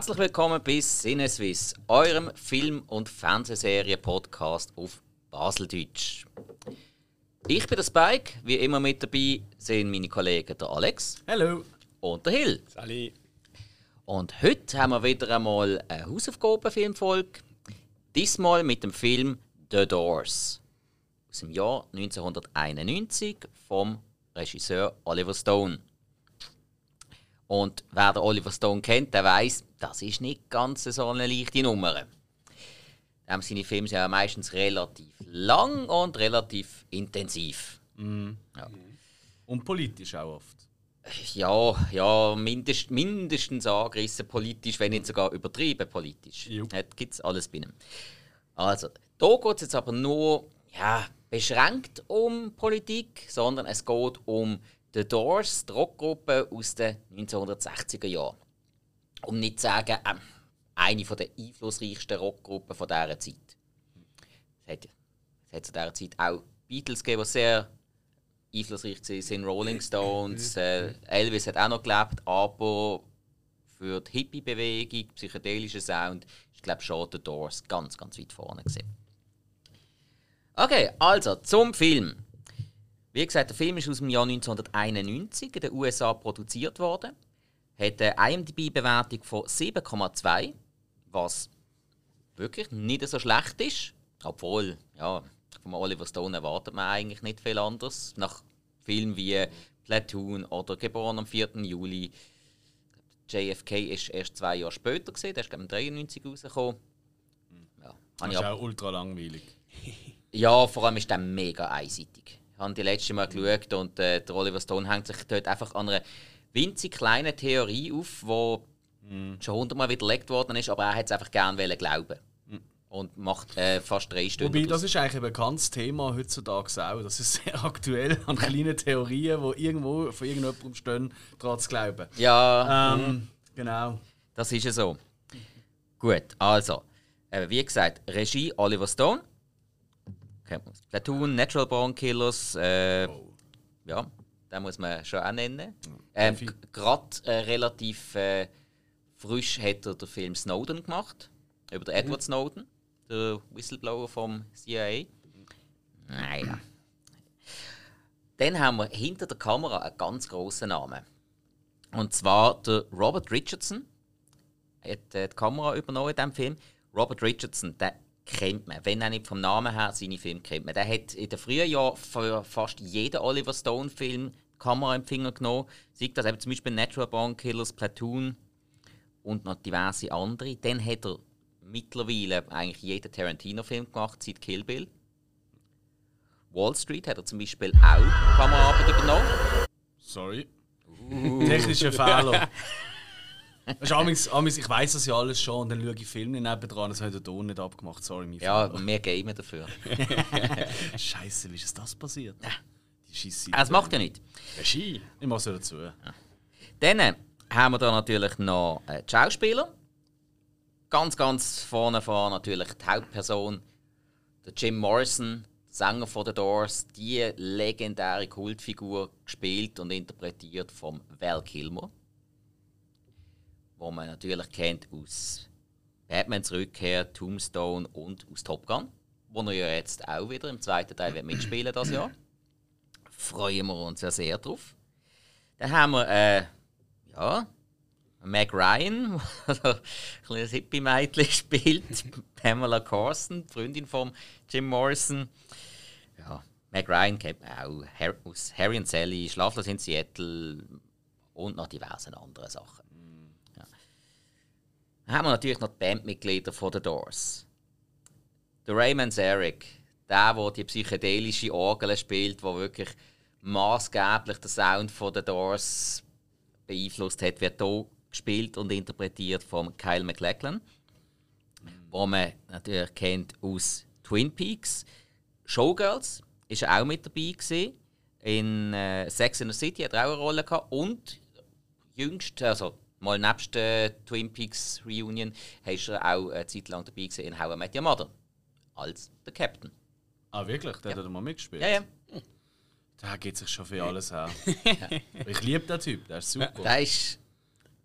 Herzlich willkommen bei Sinneswiss, eurem Film- und Fernsehserie-Podcast auf Baseldeutsch. Ich bin der Spike, wie immer mit dabei sind meine Kollegen der Alex Hallo. und der Hill. Sali. Und heute haben wir wieder einmal eine Hausaufgabenfilmfolge. Diesmal mit dem Film The Doors aus dem Jahr 1991 vom Regisseur Oliver Stone. Und wer den Oliver Stone kennt, der weiß, das ist nicht ganz so eine leichte Nummer. Ähm, seine Filme sind ja meistens relativ lang und relativ intensiv. Und politisch auch oft. Ja, ja mindest, mindestens angerissen politisch, wenn nicht sogar übertrieben politisch. Jo. Das gibt es alles binnen. Also, da geht es jetzt aber nur ja, beschränkt um Politik, sondern es geht um The Doors, die Rockgruppe aus den 1960er Jahren. Um nicht zu sagen, ähm, eine der einflussreichsten Rockgruppen von dieser Zeit. Es hat, es hat zu dieser Zeit auch Beatles gegeben, die sehr einflussreich waren, sind Rolling Stones, äh, Elvis hat auch noch gelebt, aber für die Hippie-Bewegung, psychedelischen Sound, ist glaube schon The Doors ganz, ganz weit vorne gewesen. Okay, also zum Film. Wie gesagt, der Film ist aus dem Jahr 1991 in den USA produziert worden. Hat eine IMDb-Bewertung von 7,2, was wirklich nicht so schlecht ist. Obwohl, ja, von Oliver Stone erwartet man eigentlich nicht viel anderes. Nach Filmen wie Platoon oder Geboren am 4. Juli. JFK ist erst zwei Jahre später gesehen, der ist glaube ich 93 rausgekommen. Ja, habe Das ist ab- auch ultra langweilig. ja, vor allem ist der mega einseitig. Ich habe die letzte Mal geschaut und äh, der Oliver Stone hängt sich dort einfach an einer winzig kleinen Theorie auf, die schon hundertmal widerlegt worden ist, aber er hat es einfach gerne glauben. Und macht äh, fast drei Stunden. Wobei, das ist eigentlich ein bekanntes Thema heutzutage auch. Das ist sehr aktuell an kleinen Theorien, die irgendwo von irgendjemandem stehen, daran zu glauben. ja, Ähm, genau. das ist ja so. Gut, also, äh, wie gesagt, Regie Oliver Stone. Man's. Platoon, Natural Born Killers, äh, ja, den muss man schon auch nennen. Ähm. Gerade äh, relativ äh, frisch hat er den Film Snowden gemacht, über den Edward Snowden, der Whistleblower vom CIA. Naja. Dann haben wir hinter der Kamera einen ganz grossen Namen. Und zwar der Robert Richardson. Hat äh, die Kamera übernommen in diesem Film. Robert Richardson, den kennt man. Wenn auch nicht vom Namen her, seine Filme kennt man. Der hat in den frühen Jahren für fast jeden Oliver Stone-Film Kamera im Finger genommen. Sieht das eben zum Beispiel Natural Born Killers, Platoon und noch diverse andere. Dann hat er mittlerweile eigentlich jeden Tarantino-Film gemacht, seit Kill Bill. Wall Street hat er zum Beispiel auch Kameraarbeit übernommen. Sorry. Technischer Fehler. Weißt amigs- amigs, ich weiß das ja alles schon und dann schaue ich Filme nebendran, das hat der Ton nicht abgemacht. Sorry, mein Ja, Fehler. mehr gamen dafür. Scheiße, wie ist das passiert? Die Scheisse. Es macht ja nicht. Regie. Ich mache so dazu. Dann äh, haben wir da natürlich noch äh, die Schauspieler. Ganz, ganz vorne vor natürlich die Hauptperson, der Jim Morrison, Sänger von The Doors, die legendäre Kultfigur gespielt und interpretiert von Val Kilmer, wo man natürlich kennt aus Batmans Rückkehr, Tombstone und aus Top Gun, wo er ja jetzt auch wieder im zweiten Teil wird mitspielen das Jahr. Freuen wir uns ja sehr drauf. Dann haben wir äh, ja, Meg Ryan, ein kleines Hippie-Mädchen spielt, Pamela Corson, die Freundin von Jim Morrison. Ja, Meg Ryan kennt man auch Har aus Harry und Sally, Schlaflos in Seattle und noch diverse andere Sachen. Haben wir natürlich noch die Bandmitglieder von The Doors. Der Raymond Zarek, der, der die psychedelische Orgel spielt, der wirklich maßgeblich den Sound von The Doors beeinflusst hat, wird hier gespielt und interpretiert von Kyle MacLachlan, wo man natürlich kennt aus Twin Peaks. Showgirls ist auch mit dabei gewesen. In äh, Sex in the City hat er auch eine Rolle gehabt und jüngst, also mal nebst der Twin Peaks Reunion, ist er auch eine Zeit lang dabei gewesen in How I Met Your Mother als der Captain. Ah, wirklich? Der hat da mal mitgespielt? Ja, ja. Der gibt sich schon für alles her. Ich liebe den Typ, der ist super. Der ist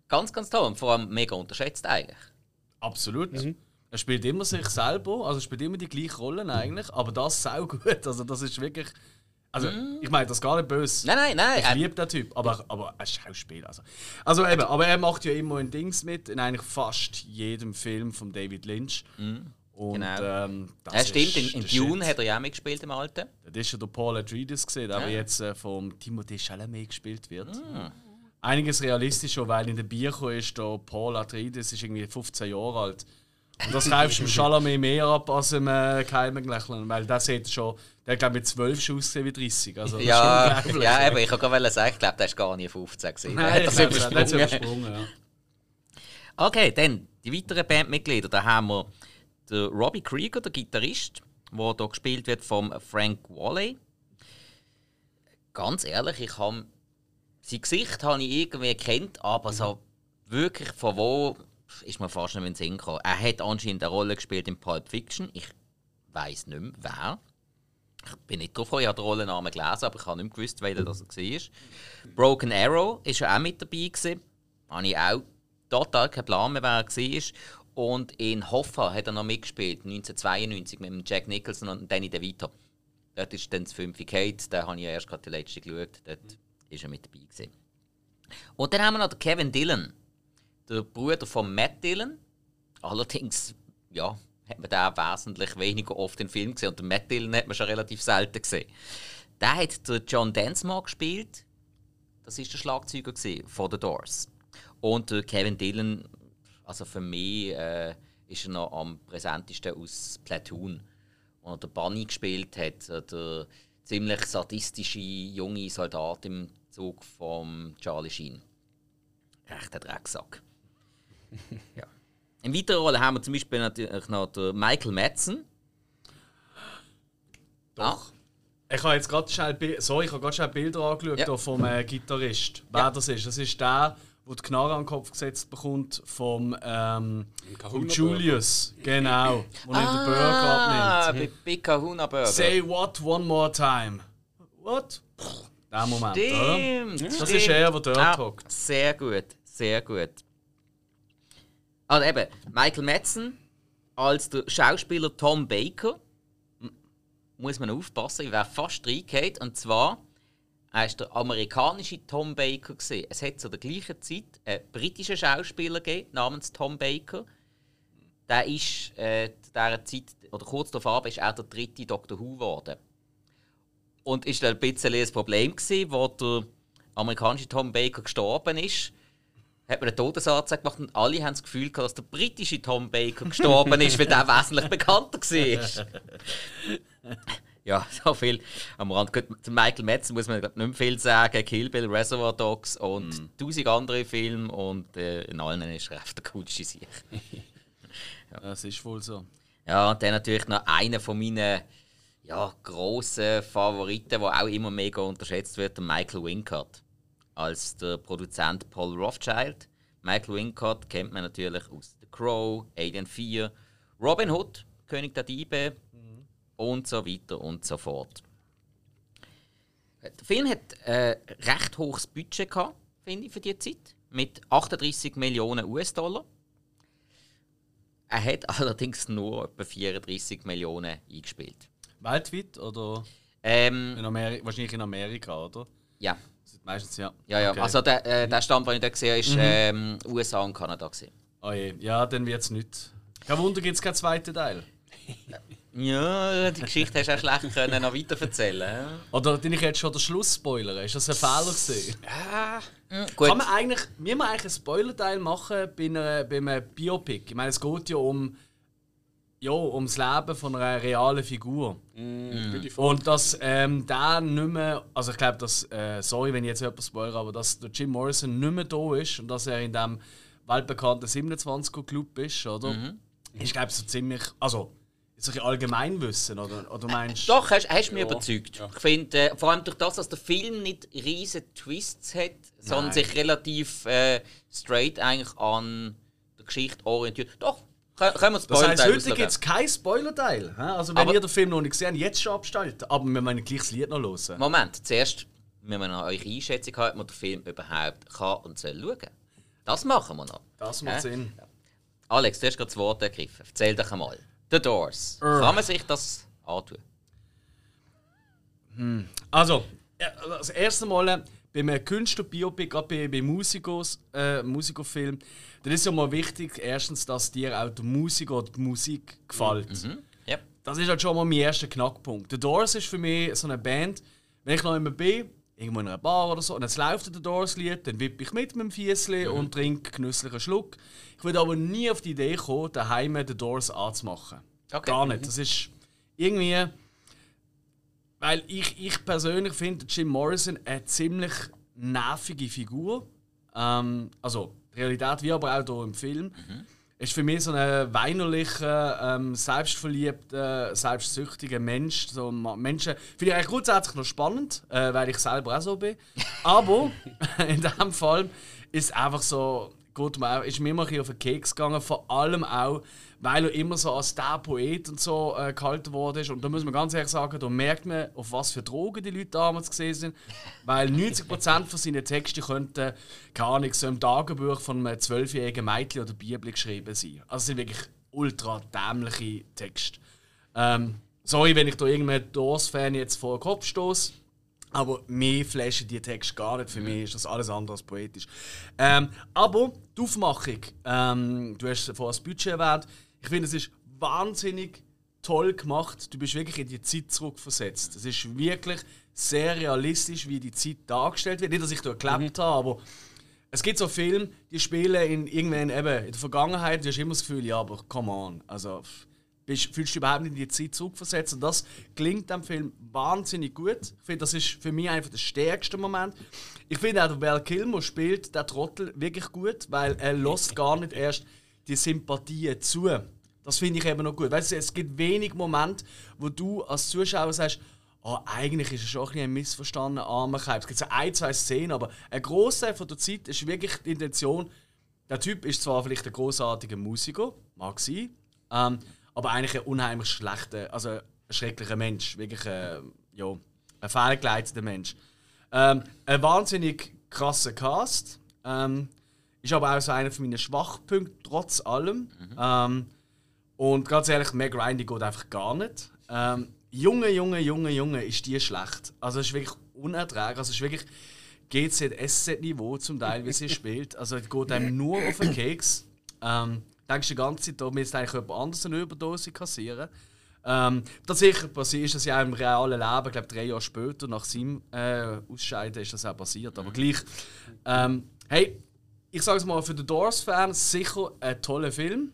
ganz, ganz toll und vor allem mega unterschätzt eigentlich. Absolut. Er spielt immer sich selber, also er spielt immer die gleichen Rollen eigentlich, aber das sau gut. Also das ist wirklich. Also ich meine das gar nicht böse. Nein, nein, nein. Ich liebe den Typ, aber, aber ein Schauspieler. Also. also eben, aber er macht ja immer in Dings mit, in eigentlich fast jedem Film von David Lynch. Und, Genau. ähm, das Ja, stimmt, in, ist in Dune Shit. hat er ja auch mitgespielt im Alten. Das ist ja der Paul Atreides gesehen, der Ja. jetzt äh, vom Timothée Chalamet gespielt wird. Ah. Einiges realistischer, weil in der Bücher ist der Paul Atreides ist irgendwie 15 Jahre alt. Und das kaufst du dem Chalamet mehr ab als dem äh, Keimen Lächeln, weil der sieht schon, der glaube ich mit 12 schon ausgesehen wie 30. Also, das Ja, ja eben, ich wollte gerade sagen, ich glaube, der ist gar nie 15 gewesen. Der Nein, das hat es übersprungen. übersprungen. Ja. Okay, dann die weiteren Bandmitglieder. Da haben wir den Robbie Krieger, der Gitarrist, der hier gespielt wird vom Frank Wally. Ganz ehrlich, ich habe sein Gesicht habe ich irgendwie kennt, aber so wirklich von wo ist mir fast nicht mehr in den Sinn gekommen. Er hat anscheinend eine Rolle gespielt in Pulp Fiction. Ich weiß nicht mehr, wer. Ich bin nicht drauf ich habe den Rollennamen gelesen, aber ich habe nicht mehr gewusst, welcher das war. Broken Arrow ja auch mit dabei. Gewesen. Habe ich auch total keinen Plan mehr, wer er war. Und in Hoffa hat er noch mitgespielt, 1992, mit Jack Nicholson und Danny DeVito. Dort ist dann das 5 Kate, da habe ich erst gerade die letzte geschaut. Dort ist er mit dabei. Gewesen. Und dann haben wir noch Kevin Dillon, der Bruder von Matt Dillon. Allerdings, ja, hat man den wesentlich weniger oft in Filmen gesehen. Und den Matt Dillon hat man schon relativ selten gesehen. Der hat der John Densmore gespielt. Das ist der Schlagzeuger von The Doors. Und der Kevin Dillon, also für mich äh, ist er noch am präsentesten aus Platoon. Wo er den Bunny gespielt hat, äh, der ziemlich sadistische junge Soldat im Zug von Charlie Sheen. Rechter Drecksack. Ja. In weiterer Rolle haben wir zum Beispiel natürlich noch den Michael Madsen. Doch. Ich habe jetzt gerade schnell, sorry, ich habe gerade schnell Bilder angeschaut Ja. vom äh, Gitarrist. Wer Ja. das ist? Das ist der, der die Knarre an den Kopf gesetzt bekommt vom, ähm, vom Julius. Genau. Wo er den Burger Ah, abnimmt. bei Big Kahuna Burger. Say what one more time. What? Der Moment, oder? Stimmt. Das stimmt. ist er, der dort Ja, hockt. Sehr gut, sehr gut. Also eben, Michael Madsen als der Schauspieler Tom Baker. Muss man aufpassen, ich wäre fast reingehauen. Und zwar, er war der amerikanische Tom Baker. Gewesen. Es hat zu der gleichen Zeit einen britischen Schauspieler gegeben, namens Tom Baker. Der ist äh, zu dieser Zeit, oder kurz darauf ist er der dritte Doctor Who geworden. Und ist dann ein bisschen ein Problem wo der amerikanische Tom Baker gestorben ist. Hat man einen Todesanzeige gemacht und alle haben das Gefühl gehabt, dass der britische Tom Baker gestorben ist, weil der wesentlich bekannter war. ja, so viel am Rand. Zu Michael Madsen muss man glaub, nicht mehr viel sagen. Kill Bill, Reservoir Dogs und tausend andere Filme und äh, in allen ist er der coolste Sieg. Das ist wohl so. Ja, und dann natürlich noch einer von meinen ja, grossen Favoriten, der auch immer mega unterschätzt wird, der Michael Wincott. Als der Produzent Paul Rothschild. Michael Wincott kennt man natürlich aus The Crow, Alien 4, Robin Hood, König der Diebe und so weiter und so fort. Der Film hat äh, recht hohes Budget gehabt, finde ich, für die Zeit. Mit 38 Millionen US-Dollar. Er hat allerdings nur etwa 34 Millionen eingespielt. Weltweit oder Ähm, in Ameri wahrscheinlich in Amerika, oder? ja, meistens ja. ja, ja. Okay. Also der, äh, der Stand, den ich da gesehen habe, ist ähm, USA und Kanada. Gewesen. Oh je. Ja, dann wird es nicht. Kein Wunder, gibt es keinen zweiten Teil. Ja, die Geschichte hast du auch schlecht können noch weiter erzählen. Oder bin ich jetzt schon der Schlussspoiler? Ist das ein Fehler gewesen? Gut, Kann man eigentlich, wir eigentlich einen Spoiler-Teil machen bei, einer, bei einem Biopic? Ich meine, es geht ja um ja, ums Leben von einer realen Figur. Und dass ähm, der nicht mehr, also ich glaube, dass, äh, sorry, wenn ich jetzt jemand spoilere, aber dass der Jim Morrison nicht mehr da ist und dass er in dem weltbekannten 27er Club ist, oder? Ich glaube, so ziemlich, also, ist ein Allgemeinwissen, oder, oder meinst Doch, hast, hast mich Ja, überzeugt. ja. Ich finde, äh, vor allem durch das, dass der Film nicht riesige Twists hat, sondern Nein. sich relativ äh, straight eigentlich an der Geschichte orientiert. Doch, können wir das Das heisst, Spoiler heute gibt es keinen Spoiler-Teil. Also, wenn Aber- ihr den Film noch nicht gesehen habt, jetzt schon abstalten. Aber wir müssen gleich das Lied noch hören. Moment, zuerst müssen wir noch eure Einschätzung haben, ob man den Film überhaupt kann und soll schauen. Das machen wir noch. Das macht Hä? Sinn. Alex, du hast gerade das Wort ergriffen. Erzähl doch einmal. The Doors. Kann man sich das antun? Also, ja, das erste Mal bei einem Künstler-Biopic, gerade bei, bei Musikos, äh, Musikofilm, dann ist ja mal wichtig, erstens, dass dir auch der Musiker oder die Musik gefällt. Mhm. Ja. Das ist halt schon mal mein erster Knackpunkt. The Doors ist für mich so eine Band, wenn ich noch immer bin, irgendwo in einer Bar oder so, und jetzt läuft The Doors-Lied, dann wippe ich mit mit dem Fiesli und trinke genüsslich einen Schluck. Ich würde aber nie auf die Idee kommen, daheim The Doors anzumachen. Okay. Gar nicht. Das ist irgendwie. Weil ich, ich persönlich finde Jim Morrison eine ziemlich nervige Figur. Ähm, also Realität wie aber auch hier im Film. Ist für mich so ein weinerlicher, ähm, selbstverliebter, selbstsüchtiger Mensch. So Menschen finde ich eigentlich grundsätzlich noch spannend, äh, weil ich selber auch so bin. Aber in diesem Fall ist einfach so, gut, ist mir immer ein auf den Keks gegangen, vor allem auch, weil er immer so als der Poet und so äh, gehalten worden ist. Und da muss man ganz ehrlich sagen, da merkt man, auf was für Drogen die Leute damals gesehen sind. Weil 90% von seinen Texten könnten, keine Ahnung, so im Tagebuch von einem zwölfjährigen Mädchen oder Bibel geschrieben sein. Also es sind wirklich ultra dämliche Texte. Ähm, sorry, wenn ich da irgendeinen Doors-Fan jetzt vor den Kopf stoße. Aber mir flashen die Texte gar nicht. Für mich ist das alles andere als poetisch. Ähm, aber die Aufmachung, ähm, du hast vorhin das Budget erwähnt, ich finde, es ist wahnsinnig toll gemacht. Du bist wirklich in die Zeit zurückversetzt. Es ist wirklich sehr realistisch, wie die Zeit dargestellt wird. Nicht, dass ich da gelebt habe, aber es gibt so Filme, die spielen in irgendwann eben in der Vergangenheit. Du hast immer das Gefühl, ja, aber come on. Also, bist, fühlst du dich überhaupt nicht in die Zeit zurückversetzt. Und das klingt dem Film wahnsinnig gut. Ich finde, das ist für mich einfach der stärkste Moment. Ich finde auch, der Val Kilmer spielt der Trottel wirklich gut, weil er lässt gar nicht erst die Sympathien zu. Das finde ich eben noch gut. Weißt du, es gibt wenig Momente, wo du als Zuschauer sagst, oh, eigentlich ist er schon ein, bisschen ein missverstandener armer Kerl. Es gibt so ein, zwei Szenen, aber ein Großteil von der Zeit ist wirklich die Intention, der Typ ist zwar vielleicht ein großartiger Musiker, mag sein, ähm, aber eigentlich ein unheimlich schlechter, also ein schrecklicher Mensch. Wirklich äh, ja, ein fehlgeleiteter Mensch. Ähm, ein wahnsinnig krasser Cast. Ähm, ist aber auch so einer von meinen Schwachpunkten, trotz allem. Ähm, und ganz ehrlich, Meg Ryan, die geht einfach gar nicht. Ähm, Junge, Junge, Junge, Junge, ist die schlecht. Also es ist wirklich unerträglich. Also es ist wirklich GZSZ-Niveau zum Teil, wie sie spielt. Also es geht einem nur auf den Keks. Ähm, denkst du die ganze Zeit, da müsste eigentlich jemand anderes eine Überdose kassieren. Ähm, tatsächlich passiert ist das ja auch im realen Leben, ich glaube drei Jahre später, nach seinem äh, Ausscheiden, ist das auch passiert. Aber gleich. Ähm, hey, ich sage es mal, für den Doors-Fans sicher ein toller Film.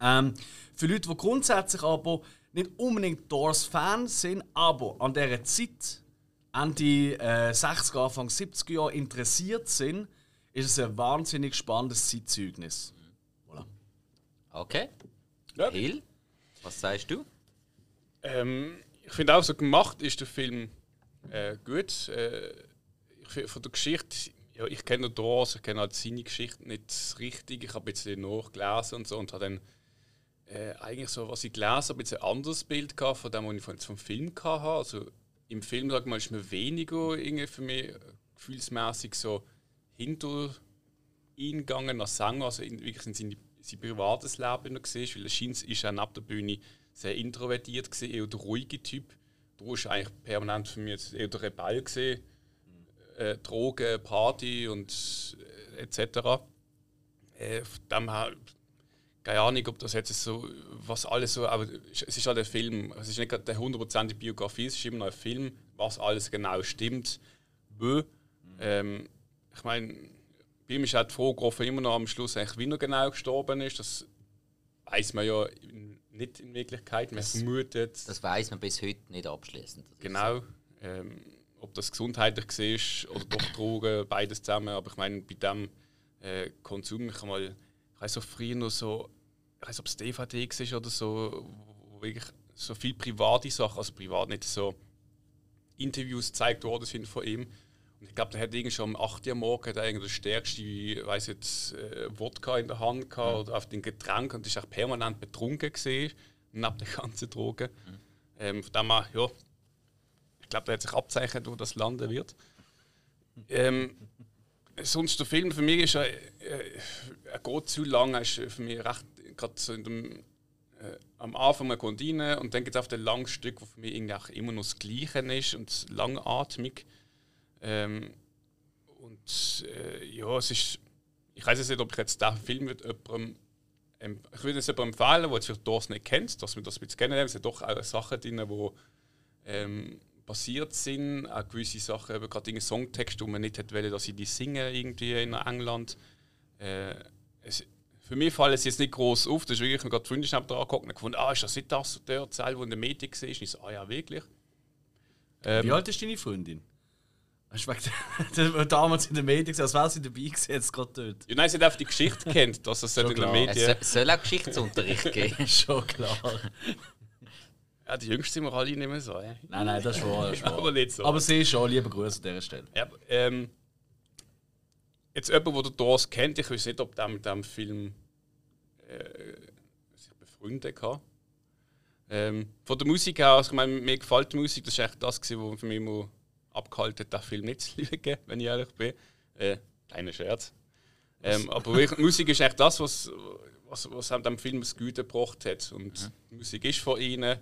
Ähm, für Leute, die grundsätzlich aber nicht unbedingt Doors-Fans sind, aber an dieser Zeit, Ende äh, 60er, Anfang 70er Jahre interessiert sind, ist es ein wahnsinnig spannendes Zeitzeugnis. Okay. Ja. Hill, was sagst du? Ähm, ich finde auch so gemacht ist der Film äh, gut. Äh, ich find, von der Geschichte, ja, ich kenne nur Doors, ich kenne halt seine Geschichte nicht richtig. Ich habe jetzt nachgelesen und so und habe dann äh, eigentlich so, was ich gelesen habe, jetzt ein anderes Bild gehabt von dem, was ich von- vom Film hatte. Also im Film, sag mal, ist mir weniger irgendwie für mich äh, gefühlsmäßig so hinter ihn gegangen als Sänger, also in, wirklich in sein, sein privates Leben noch gesehen, weil er scheint, ist er neben der Bühne sehr introvertiert gesehen, eher der ruhige Typ. Du war eigentlich permanent für mich jetzt eher der Rebell gesehen, äh, Drogen, Party und äh, etc. Äh, dem her, keine Ahnung, ob das jetzt so, was alles so, aber es ist halt ein Film, es ist nicht gerade eine hundertprozentige Biografie, es ist immer noch ein Film, was alles genau stimmt. Wo. Ähm, ich meine, bei ihm ist Frage offen immer noch am Schluss, eigentlich, wie er genau gestorben ist. Das weiß man ja nicht in Wirklichkeit. Man vermutet Das weiß man bis heute nicht abschließend. Das genau, ähm, ob das gesundheitlich war oder doch Drogen, beides zusammen. Aber ich meine, bei dem äh, Konsum, ich mal, ich weiß so früher noch so, ich weiß ob es DVD war oder so, wo wirklich so viel private Sachen, also privat nicht so Interviews gezeigt worden sind von ihm. Und ich glaube, der hat irgendwie schon am 8. Uhr morgen er irgendwie das stärkste, weiß jetzt, äh, Wodka in der Hand gehabt oder auf den Getränk und ist auch permanent betrunken gesehen, neben den ganzen Drogen. Ähm, von dem her, ja, glaube, der hat sich abzeichnet, wo das landen wird. Ähm, sonst der Film für mich ist er, äh, er geht zu lang, er ist für mich recht gerade so dem, äh, am Anfang man kommt rein und dann geht es auf ein langes Stück, wo für mich irgendwie auch immer noch das Gleiche ist und langatmig. Ähm, und äh, ja, es ist, ich weiß nicht, ob ich jetzt diesen Film mit jemandem ich würde es jemandem empfehlen, der vielleicht nicht kennt, dass wir das ein bisschen kennenlernen. Es sind doch auch Sachen drin, die ähm, passiert sind, auch gewisse Sachen, eben gerade Songtext, wo man nicht hätte wollen, dass sie die singen irgendwie in England. Äh, es, für mich fällt es jetzt nicht groß auf, das ist wirklich, ich gerade Freunde dran angeguckt und gefunden, ah, ist das nicht das, der Teil, der in den Medien war? Und ich so, ah ja, wirklich. Ähm, Wie alt ist deine Freundin? Hast du damals in den Medien als wäre sie dabei gewesen, jetzt gerade dort? Ja, nein, sie hat einfach die Geschichte kennt, dass es in den Medien... Es soll auch Geschichtsunterricht geben. Schon klar. Ja, die Jüngsten sind wir alle nicht mehr so. Ja. Nein, nein, das ist wahr. Das ist wahr. aber nicht so. Aber sie schon, liebe Grüße an dieser Stelle. Ja, ähm, jetzt jemand, der Doors kennt, ich weiß nicht, ob der mit diesem Film äh, sich befreundet hat. Ähm, von der Musik her, also ich meine, mir gefällt die Musik, das ist echt das, was für mich immer abgehalten hat, den Film nicht zu lieben, wenn ich ehrlich bin. Äh, kleiner Scherz. Ähm, aber wirklich, Musik ist echt das, was, was, was dem Film das Gute gebracht hat. Und mhm. Musik ist von ihnen.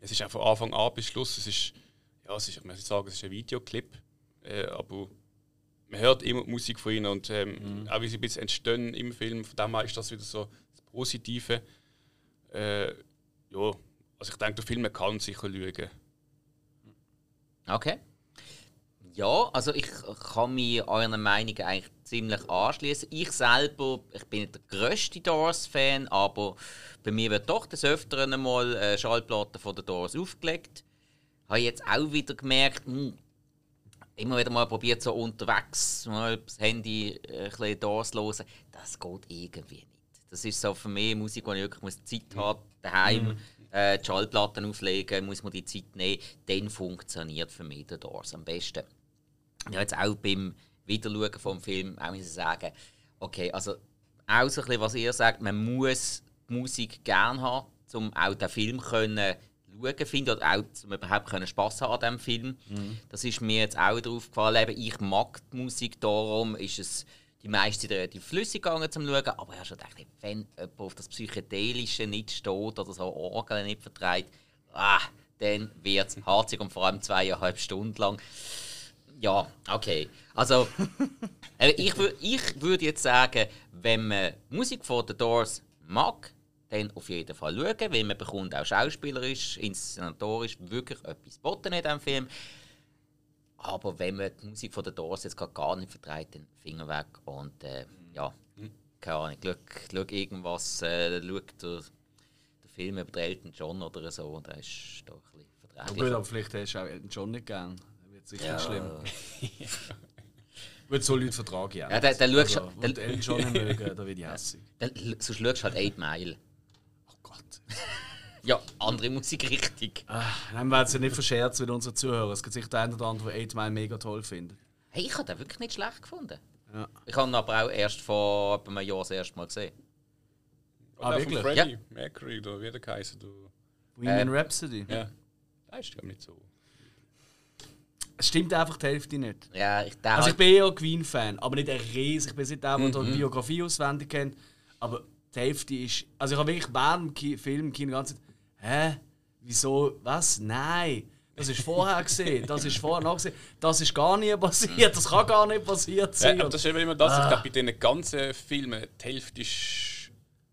Es ist auch von Anfang an bis Schluss. Es ist, ja, es ist, ich muss sagen, es ist ein Videoclip. Äh, aber man hört immer die Musik von ihnen und ähm, mhm. auch wie sie ein bisschen entstehen im Film. Von dem her ist das wieder so das Positive. Äh, ja, also ich denke, der Film kann sicher lügen. Okay. Ja, also ich kann mich eurer Meinung eigentlich ziemlich anschließen. Ich selber, ich bin nicht der grösste Doors-Fan, aber bei mir wird doch des Öfteren einmal äh, Schallplatten von den Doors aufgelegt. Habe jetzt auch wieder gemerkt, mh, hm, immer wieder mal probiert, so unterwegs mal das Handy äh, ein bisschen Doors hören. Das geht irgendwie nicht. Das ist so für mich Musik, wo ich wirklich Zeit mhm. habe, daheim mhm. äh, die Schallplatten auflegen, muss man die Zeit nehmen. Dann funktioniert für mich der Doors am besten ja, jetzt auch beim Wiederschauen vom Film auch ich sagen, okay, also auch so ein bisschen, was ihr sagt, man muss die Musik gerne haben, um auch den Film können schauen finden oder auch um überhaupt können Spass haben an diesem Film. Mhm. Das ist mir jetzt auch darauf gefallen. ich mag die Musik, darum ist es die meiste relativ flüssig gegangen zum Schauen. Aber ich habe schon gedacht, wenn jemand auf das Psychedelische nicht steht oder so Orgeln nicht vertreibt, ah, dann wird es harzig und vor allem zweieinhalb Stunden lang. Ja, okay. Also, äh, ich, ich würde jetzt sagen, wenn man Musik von The Doors mag, dann auf jeden Fall schauen, weil man bekommt auch schauspielerisch, inszenatorisch wirklich etwas boten in diesem Film. Aber wenn man die Musik von The Doors jetzt gar nicht vertreibt, dann Finger weg und äh, ja, keine Ahnung, schau, schau irgendwas, äh, schau der, der Film über den Elton John oder so, und der ist doch ein bisschen verträglich. Aber vielleicht hast du auch Elton John nicht gern sicher ja. schlimm. Würde so Leute vertragen, ja. Ja, der, der also, schaut schon. Wenn schon mögen, da werde ich hässlich. Sonst schaust du halt 8 Mile. Oh Gott. ja, andere Musikrichtung. Ah, nein, wir werden es ja nicht verscherzen mit unseren Zuhörern. Es gibt sicher der eine oder andere, der 8 Mile mega toll findet. Hey, ich habe den wirklich nicht schlecht gefunden. Ja. Ich habe ihn aber auch erst vor einem Jahr das erste Mal gesehen. Ah, wirklich? Freddie ja. Mercury, oder wie der geheißen? Women äh, Rhapsody? Ja. Das ist ja nicht so. Es stimmt einfach die Hälfte nicht. Ja, ich Also ich bin ja Queen-Fan, aber nicht ein Riesen. Ich bin nicht der, der die Biografie auswendig kennt. Aber die Hälfte ist... Also ich habe wirklich während dem Film im Kino die ganze Zeit... Hä? Wieso? Was? Nein! Das ist vorher gesehen, das ist vorher noch gesehen, das ist gar nie passiert, das kann gar nicht passiert sein. Ja, aber das ist immer das, ah. ich glaube, bei diesen ganzen Filmen, die Hälfte ist,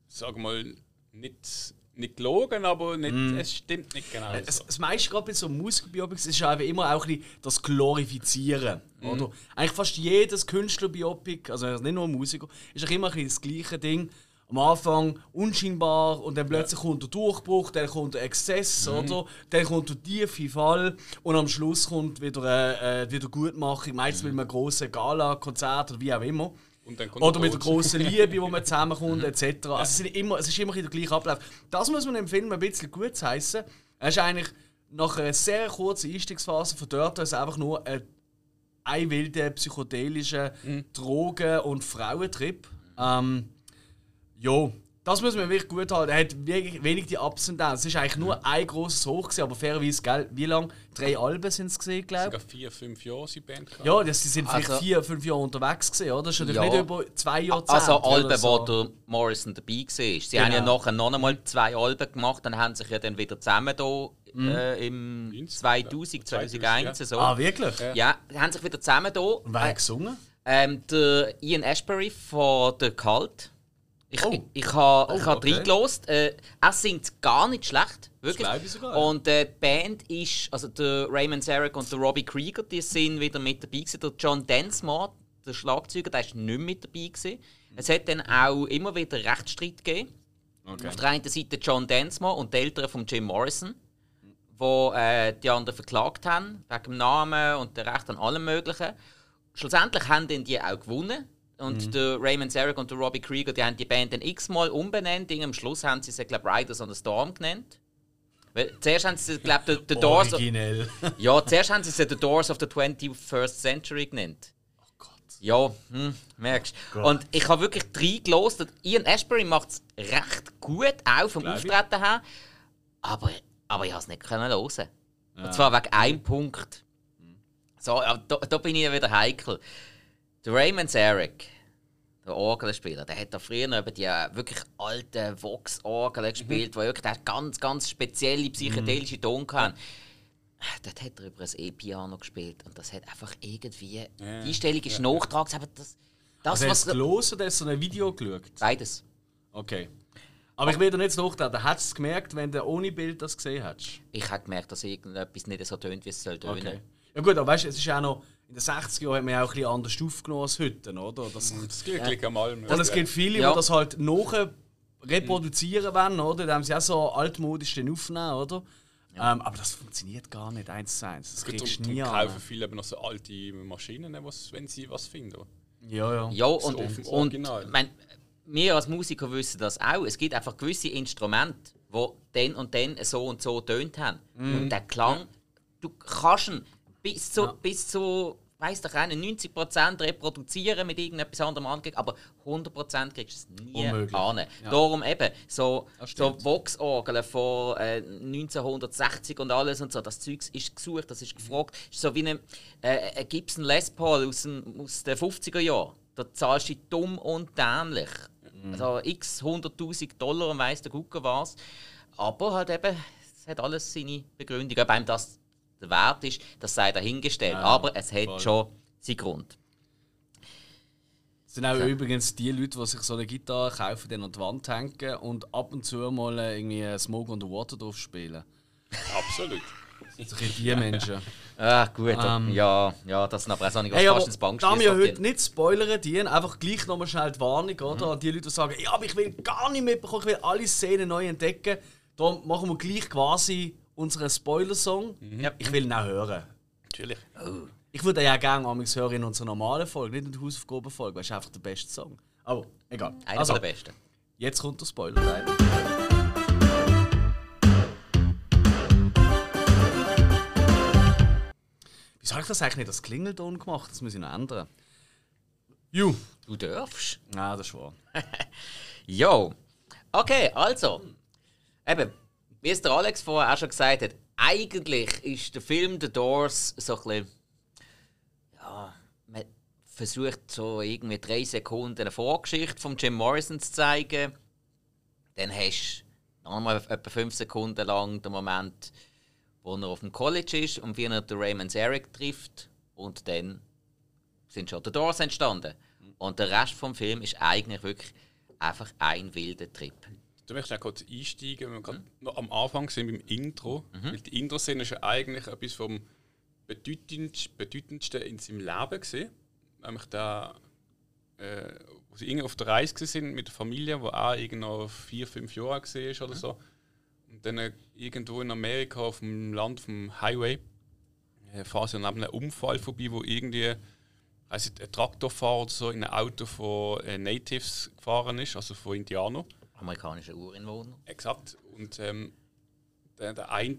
sagen wir mal, nicht nicht gelogen, aber nicht, mm. es stimmt nicht genau. Es, das meiste gerade bei so Musikbiopics ist einfach immer auch ein das Glorifizieren. Mm. Oder? Eigentlich fast jedes Künstlerbiopic, also nicht nur Musiker, ist auch immer ein das gleiche Ding. Am Anfang unscheinbar und dann plötzlich ja. kommt der Durchbruch, dann kommt der Exzess, mm. oder? Dann kommt der tiefe Fall und am Schluss kommt wieder äh, äh wieder Gutmachung, meistens mm. mit einem grossen Gala-Konzert oder wie auch immer. Oder mit der großen Liebe, wo man zusammenkommt, etc. Also es, ist immer, es ist immer der gleiche Ablauf. Das muss man im Film ein bisschen gut heißen. Er ist eigentlich nach einer sehr kurzen Einstiegsphase von dort aus einfach nur ein, ein wilder psychedelischer mhm. Drogen- und Frauentrip. Ähm, ja, das muss man wirklich gut halten. Er hat wirklich wenig die Ups und Downs. Es war eigentlich nur ein großes Hoch, gewesen, aber fairerweise, gell, wie lange? Drei Alben sind es gesehen, glaube Sogar vier, fünf Jahre sind die Band gehabt. Ja, das, sie sind vielleicht Also- vier, fünf Jahre unterwegs gewesen, oder? Das ist natürlich Ja. nicht über zwei Jahrzehnte. Also Alben, so. wo der Morrison dabei war. Sie haben ja Genau. nachher noch einmal zwei Alben gemacht, dann haben sich ja dann wieder zusammen da Mhm. äh, im 90, 2000, 2001 so. Ah, wirklich? Ja, die haben sich wieder zusammen da. Und wer hat gesungen? Ähm, der Ian Ashbury von The Cult. Ich, Oh. ich, ich habe Oh, hab okay. reingelassen. Äh, er singt gar nicht schlecht. Wirklich. glaube ich sogar. Und äh, die Band ist, also der Raymond Zarek und der Robbie Krieger, die sind wieder mit dabei gewesen. Der John Densmore, der Schlagzeuger, der ist nicht mit dabei gewesen. Es hat dann auch immer wieder Rechtsstreit gegeben. Okay. Auf der einen Seite John Densmore und die Eltern von Jim Morrison, wo äh, die anderen verklagt haben, wegen dem Namen und der Recht an allem Möglichen. Schlussendlich haben dann die auch gewonnen. Und der Raymond Zarek und der Robbie Krieger, die haben die Band dann x-mal umbenannt. Am Schluss haben sie sie, glaube Riders on the Storm genannt. Weil zuerst haben sie, glaube The, the Doors... Originell. Ja, zuerst haben sie sie The Doors of the 21st Century genannt. Oh Gott. Ja, hm, merkst du. Gott. Und ich habe wirklich drei gelost. Ian Ashbury macht es recht gut, auch vom Glaub ich. Auftreten her. Aber, aber ich konnte es nicht können hören. Und zwar wegen einem Punkt. So, aber da, da bin ich ja wieder heikel. Der Raymond Zarek, der Orgelspieler, der hat da früher noch über die äh, wirklich alten Vox-Orgeln gespielt, die wirklich der ganz, ganz spezielle psychedelische Ton hatten. Dort hat er über ein E-Piano gespielt und das hat einfach irgendwie. Die Einstellung ist nachtrags, aber das. Das, Also hast was. du los oder hast du ein Video geschaut? Beides. Okay. Aber ich will dir nicht nachdenken. Hättest du es gemerkt, wenn du ohne Bild das gesehen hättest? Ich habe gemerkt, dass irgendetwas nicht so tönt, wie es soll tönen. Okay. Ja gut, aber weißt du, es ist ja auch noch... In den 60er Jahren hat man ja auch ein bisschen anders aufgenommen als heute, oder? Das, Das Glück am Alm. und es gibt viele, Ja. die das halt nach reproduzieren wollen, oder? Da haben sie auch so altmodisch den aufnehmen, oder? Ähm, aber das funktioniert gar nicht eins zu eins. Das kriegst du nie kaufen an. viele eben noch so alte Maschinen, was, wenn sie was finden. Ja, ja. Ja, und, dem und ich mein, wir als Musiker wissen das auch. Es gibt einfach gewisse Instrumente, die dann und dann so und so tönt haben. Und der Klang, du kannst ihn bis zu, bis zu weiss doch nicht, 90% reproduzieren mit irgendetwas anderem angegeben, aber 100% kriegst du es nie Unmöglich. an. Darum eben, so, so. Vox-Orgeln von äh, 1960 und alles und so, das Zeug ist gesucht, das ist gefragt. ist so wie ein, äh, ein Gibson Les Paul aus, dem, aus den 50er Jahren. Da zahlst du dumm und dämlich. Also x 100.000 Dollar und weiss der Gucker was. Aber halt eben, es hat alles seine Begründung. Ob einem das der Wert ist, das sei dahingestellt. Ja, Aber es hat voll. schon seinen Grund. Das sind auch übrigens die Leute, die sich so eine Gitarre kaufen, dann an die Wand hängen und ab und zu mal irgendwie Smoke on the Water drauf spielen. Absolut. So ein die Menschen. Ah, gut. Ähm. ja, ja, das sind aber auch so nicht Hey, fast ins Bankspiel. da wir heute nicht spoilern dienen, einfach gleich nochmal schnell die Warnung, oder? An die Leute, die sagen, ja, aber ich will gar nicht mitbekommen, ich will alle Szenen neu entdecken. Darum machen wir gleich quasi unseren Spoiler-Song. Ja. Ich will ihn auch hören. Natürlich. Ich würde ihn ja gerne amigs hören in unserer normalen Folge, nicht in der Hausaufgabenfolge, weil es ist einfach der beste Song. Aber egal. Einer Also, der besten. jetzt kommt der Spoiler-Teil. Wieso habe ich das eigentlich nicht als Klingelton gemacht? Das muss ich noch ändern. Ju. Du darfst. Ja, das ist wahr. Jo. Okay, also. Eben, wie es der Alex vorher auch schon gesagt hat, eigentlich ist der Film The Doors so ein bisschen. Ja, man versucht so irgendwie drei Sekunden eine Vorgeschichte von Jim Morrison zu zeigen. Dann hast du nochmal etwa fünf Sekunden lang den Moment, wo er auf dem College ist und wie er den Raymond Zarek trifft. Und dann sind schon The Doors entstanden. Und der Rest vom Film ist eigentlich wirklich einfach ein wilder Trip. Da möchte ich auch kurz einsteigen, wenn wir gerade noch am Anfang sind beim Intro. Weil die Intro-Szene ist ja eigentlich etwas vom bedeutendsten, bedeutendsten in seinem Leben gesehen. Nämlich da, äh, wo sie irgendwie auf der Reise sind mit der Familie, wo auch irgendwie noch vier, fünf Jahre alt war oder so. Und dann äh, irgendwo in Amerika auf dem Land, dem Highway, äh, fahren sie neben einem Unfall vorbei, wo irgendwie also ein Traktorfahrer oder so in ein Auto von äh, Natives gefahren ist, also von Indianern. Amerikanische Urinwohner. Exakt. Und ähm, der, der eine,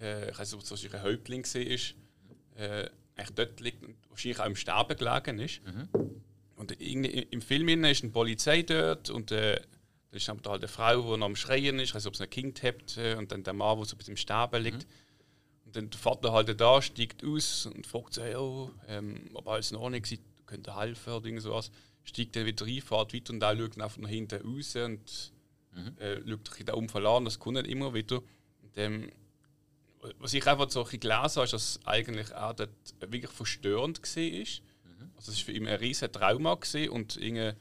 äh, ich weiß nicht, ob es ein Häuptling war, ist, äh, eigentlich dort liegt und wahrscheinlich auch im Sterben gelegen ist. Und irgendwie im Film ist eine Polizei dort und äh, Dann ist da halt eine Frau, die noch am Schreien ist, also ob sie ein Kind hat, äh, und dann der Mann, der so ein bisschen im Sterben liegt. Mhm. Und dann der Vater halt da, steigt aus und fragt sich, oh, ähm, ob alles in Ordnung ist, könnte helfen oder irgend sowas. Steigt dann wieder rein, fährt weiter und er schaut einfach nach hinten raus und mhm. äh, schaut den Unfall an, das kommt nicht immer wieder. Und, ähm, was ich einfach so ein gelesen habe, ist, dass eigentlich auch dort wirklich verstörend war. Mhm. Also es war für ihn ein riesiges Trauma gewesen und irgendwie,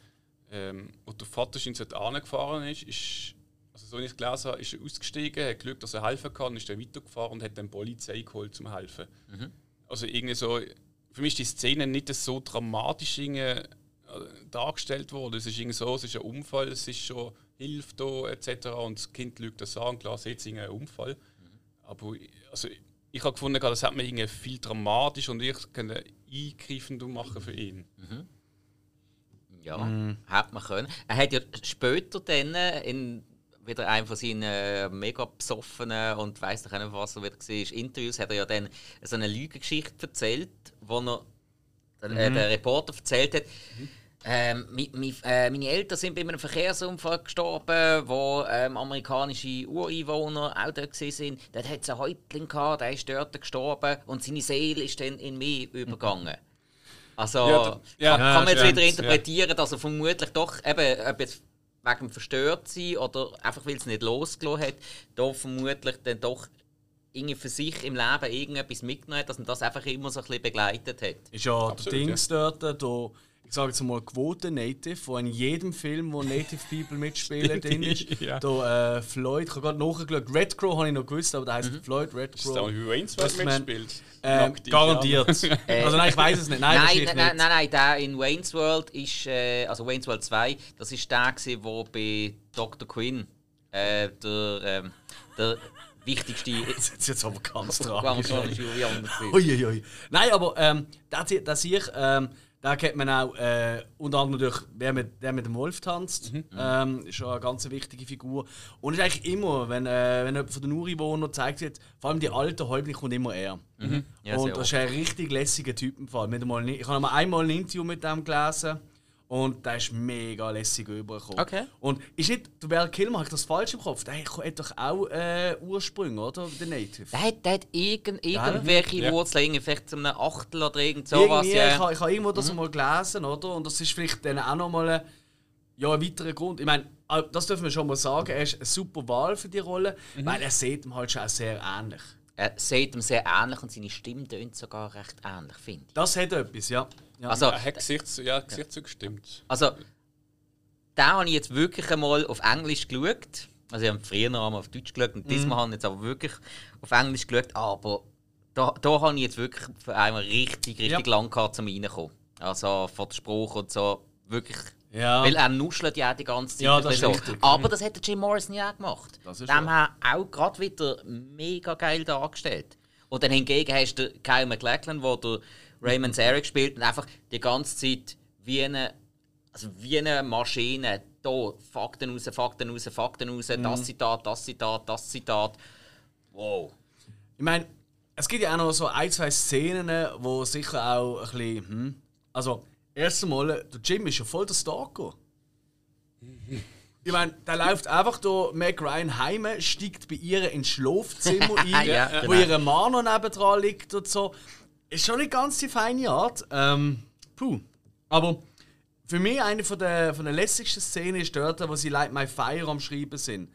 ähm, wo der Vater ihn angefahren ist, ist also so wie ich gelesen habe, ist er ausgestiegen, hat Glück, dass er helfen kann, ist dann weitergefahren und hat dann die Polizei geholt, um zu helfen. Mhm. Also irgendwie so, für mich ist die Szene nicht so dramatisch äh, dargestellt worden. Es ist irgendwie so, es ist ein Unfall, es ist schon Hilfe da etc. Und das Kind lügt das an, klar, sieht es einen Unfall. Aber also, ich habe gefunden, das hat mir viel dramatisch und ich kann eingreifend machen für ihn. Mhm. Ja, mhm. hätte man können. Er hat ja später dann in wieder einen von seinen äh, mega besoffenen und weiss nicht was er wieder war, Interviews, hat er ja dann so eine Lügengeschichte erzählt, wo er, äh, mhm. äh, der Reporter erzählt hat, mhm. Ähm, mi, mi, äh, meine Eltern sind bei einem Verkehrsunfall gestorben, wo ähm, amerikanische Ureinwohner auch dort waren. Dort hat es einen Häuptling gehabt, der ist dort gestorben und seine Seele ist dann in mich übergegangen. Also ja, da, ja, kann, kann, man jetzt wieder interpretieren, dass er vermutlich doch eben, ob jetzt wegen verstört sein oder einfach weil es nicht losgelassen hat, da vermutlich dann doch irgendwie für sich im Leben irgendetwas mitgenommen hat, dass man das einfach immer so ein bisschen begleitet hat. Ist ja Absolut, der Dings dort, da ich sage jetzt mal, Quote Native, wo in jedem Film, wo Native People mitspielen, drin ist. ja. Da, äh, Floyd, ich habe gerade nachgeschaut, Red Crow habe ich noch gewusst, aber der heißt mhm. Floyd Red Crow. Ist da wie Wayne's World mitspielt? Ähm, garantiert. also nein, ich weiß es nicht. Nein, nein, nein, nein, nein, nein, der in Wayne's World ist, äh, also Wayne's World 2, das ist der, der bei Dr. Quinn, äh, der, ähm, der wichtigste. Das ist jetzt aber ganz dran. Uiuiui. Nein, aber ähm, das, das ich, ähm, da kennt man auch äh, unter anderem durch wer mit, wer mit dem Wolf tanzt. Mhm. Ähm, ist eine ganz wichtige Figur. Und ist eigentlich immer, wenn, äh, wenn jemand von den Ureinwohnern zeigt wird, vor allem die alten Häuptlinge kommt immer er. Mhm. Ja, und das ist ein richtig lässiger Typ im Fall. Ich habe mal einmal ein Interview mit dem gelesen. Und der ist mega lässig übergekommen. Okay. Und ist nicht, du Val Kilmer, habe ich das falsch im Kopf? Der hat doch auch äh, Ursprünge, oder? Der Native. Der hat, der hat irgend, irgendwelche ja. Wurzeln, vielleicht zu einem Achtel oder irgend sowas. Ja. Ich, habe, ich habe irgendwo das mhm. mal gelesen, oder? Und das ist vielleicht dann auch nochmal ein, ja, ein weiterer Grund. Ich meine, das dürfen wir schon mal sagen, er ist eine super Wahl für die Rolle, mhm. weil er sieht ihm halt schon auch sehr ähnlich. Er sieht ihm sehr ähnlich und seine Stimme tönt sogar recht ähnlich, finde ich. Das hat etwas, ja. ja. Also, er hat Gesichts, ja, gestimmt. Also, da habe ich jetzt wirklich einmal auf Englisch geschaut. Also, ich habe früher noch einmal auf Deutsch geschaut und mhm. diesmal habe ich jetzt aber wirklich auf Englisch geschaut. Aber da, da habe ich jetzt wirklich für einmal richtig, richtig ja. lang gehabt, um reinkommen. Also, von der Spruch und so, wirklich ja. Weil er nuschelt ja die ganze Zeit. Ja, das so. Aber das hat der Jim Morrison ja auch gemacht. Das ist Dem hat auch gerade wieder mega geil dargestellt. Und dann hingegen hast du Kyle MacLachlan, wo der Raymond Zarek spielt und einfach die ganze Zeit wie eine, also wie eine Maschine da Fakten raus, Fakten raus, Fakten raus, mhm. das Zitat, das Zitat, das Zitat. Wow. Ich meine, es gibt ja auch noch so ein, zwei Szenen, wo sicher auch ein bisschen, hm, also Erst einmal, der Jim ist ja voll der Stalker. Ich meine, der läuft einfach da Meg Ryan heim, steigt bei ihr ins Schlafzimmer ein, ja, wo genau. ihr Mann noch nebendran liegt und so. Ist schon nicht ganz die feine Art. Ähm, puh. Aber für mich eine von der, von der lässigsten Szenen ist dort, wo sie Light My Fire am Schreiben sind.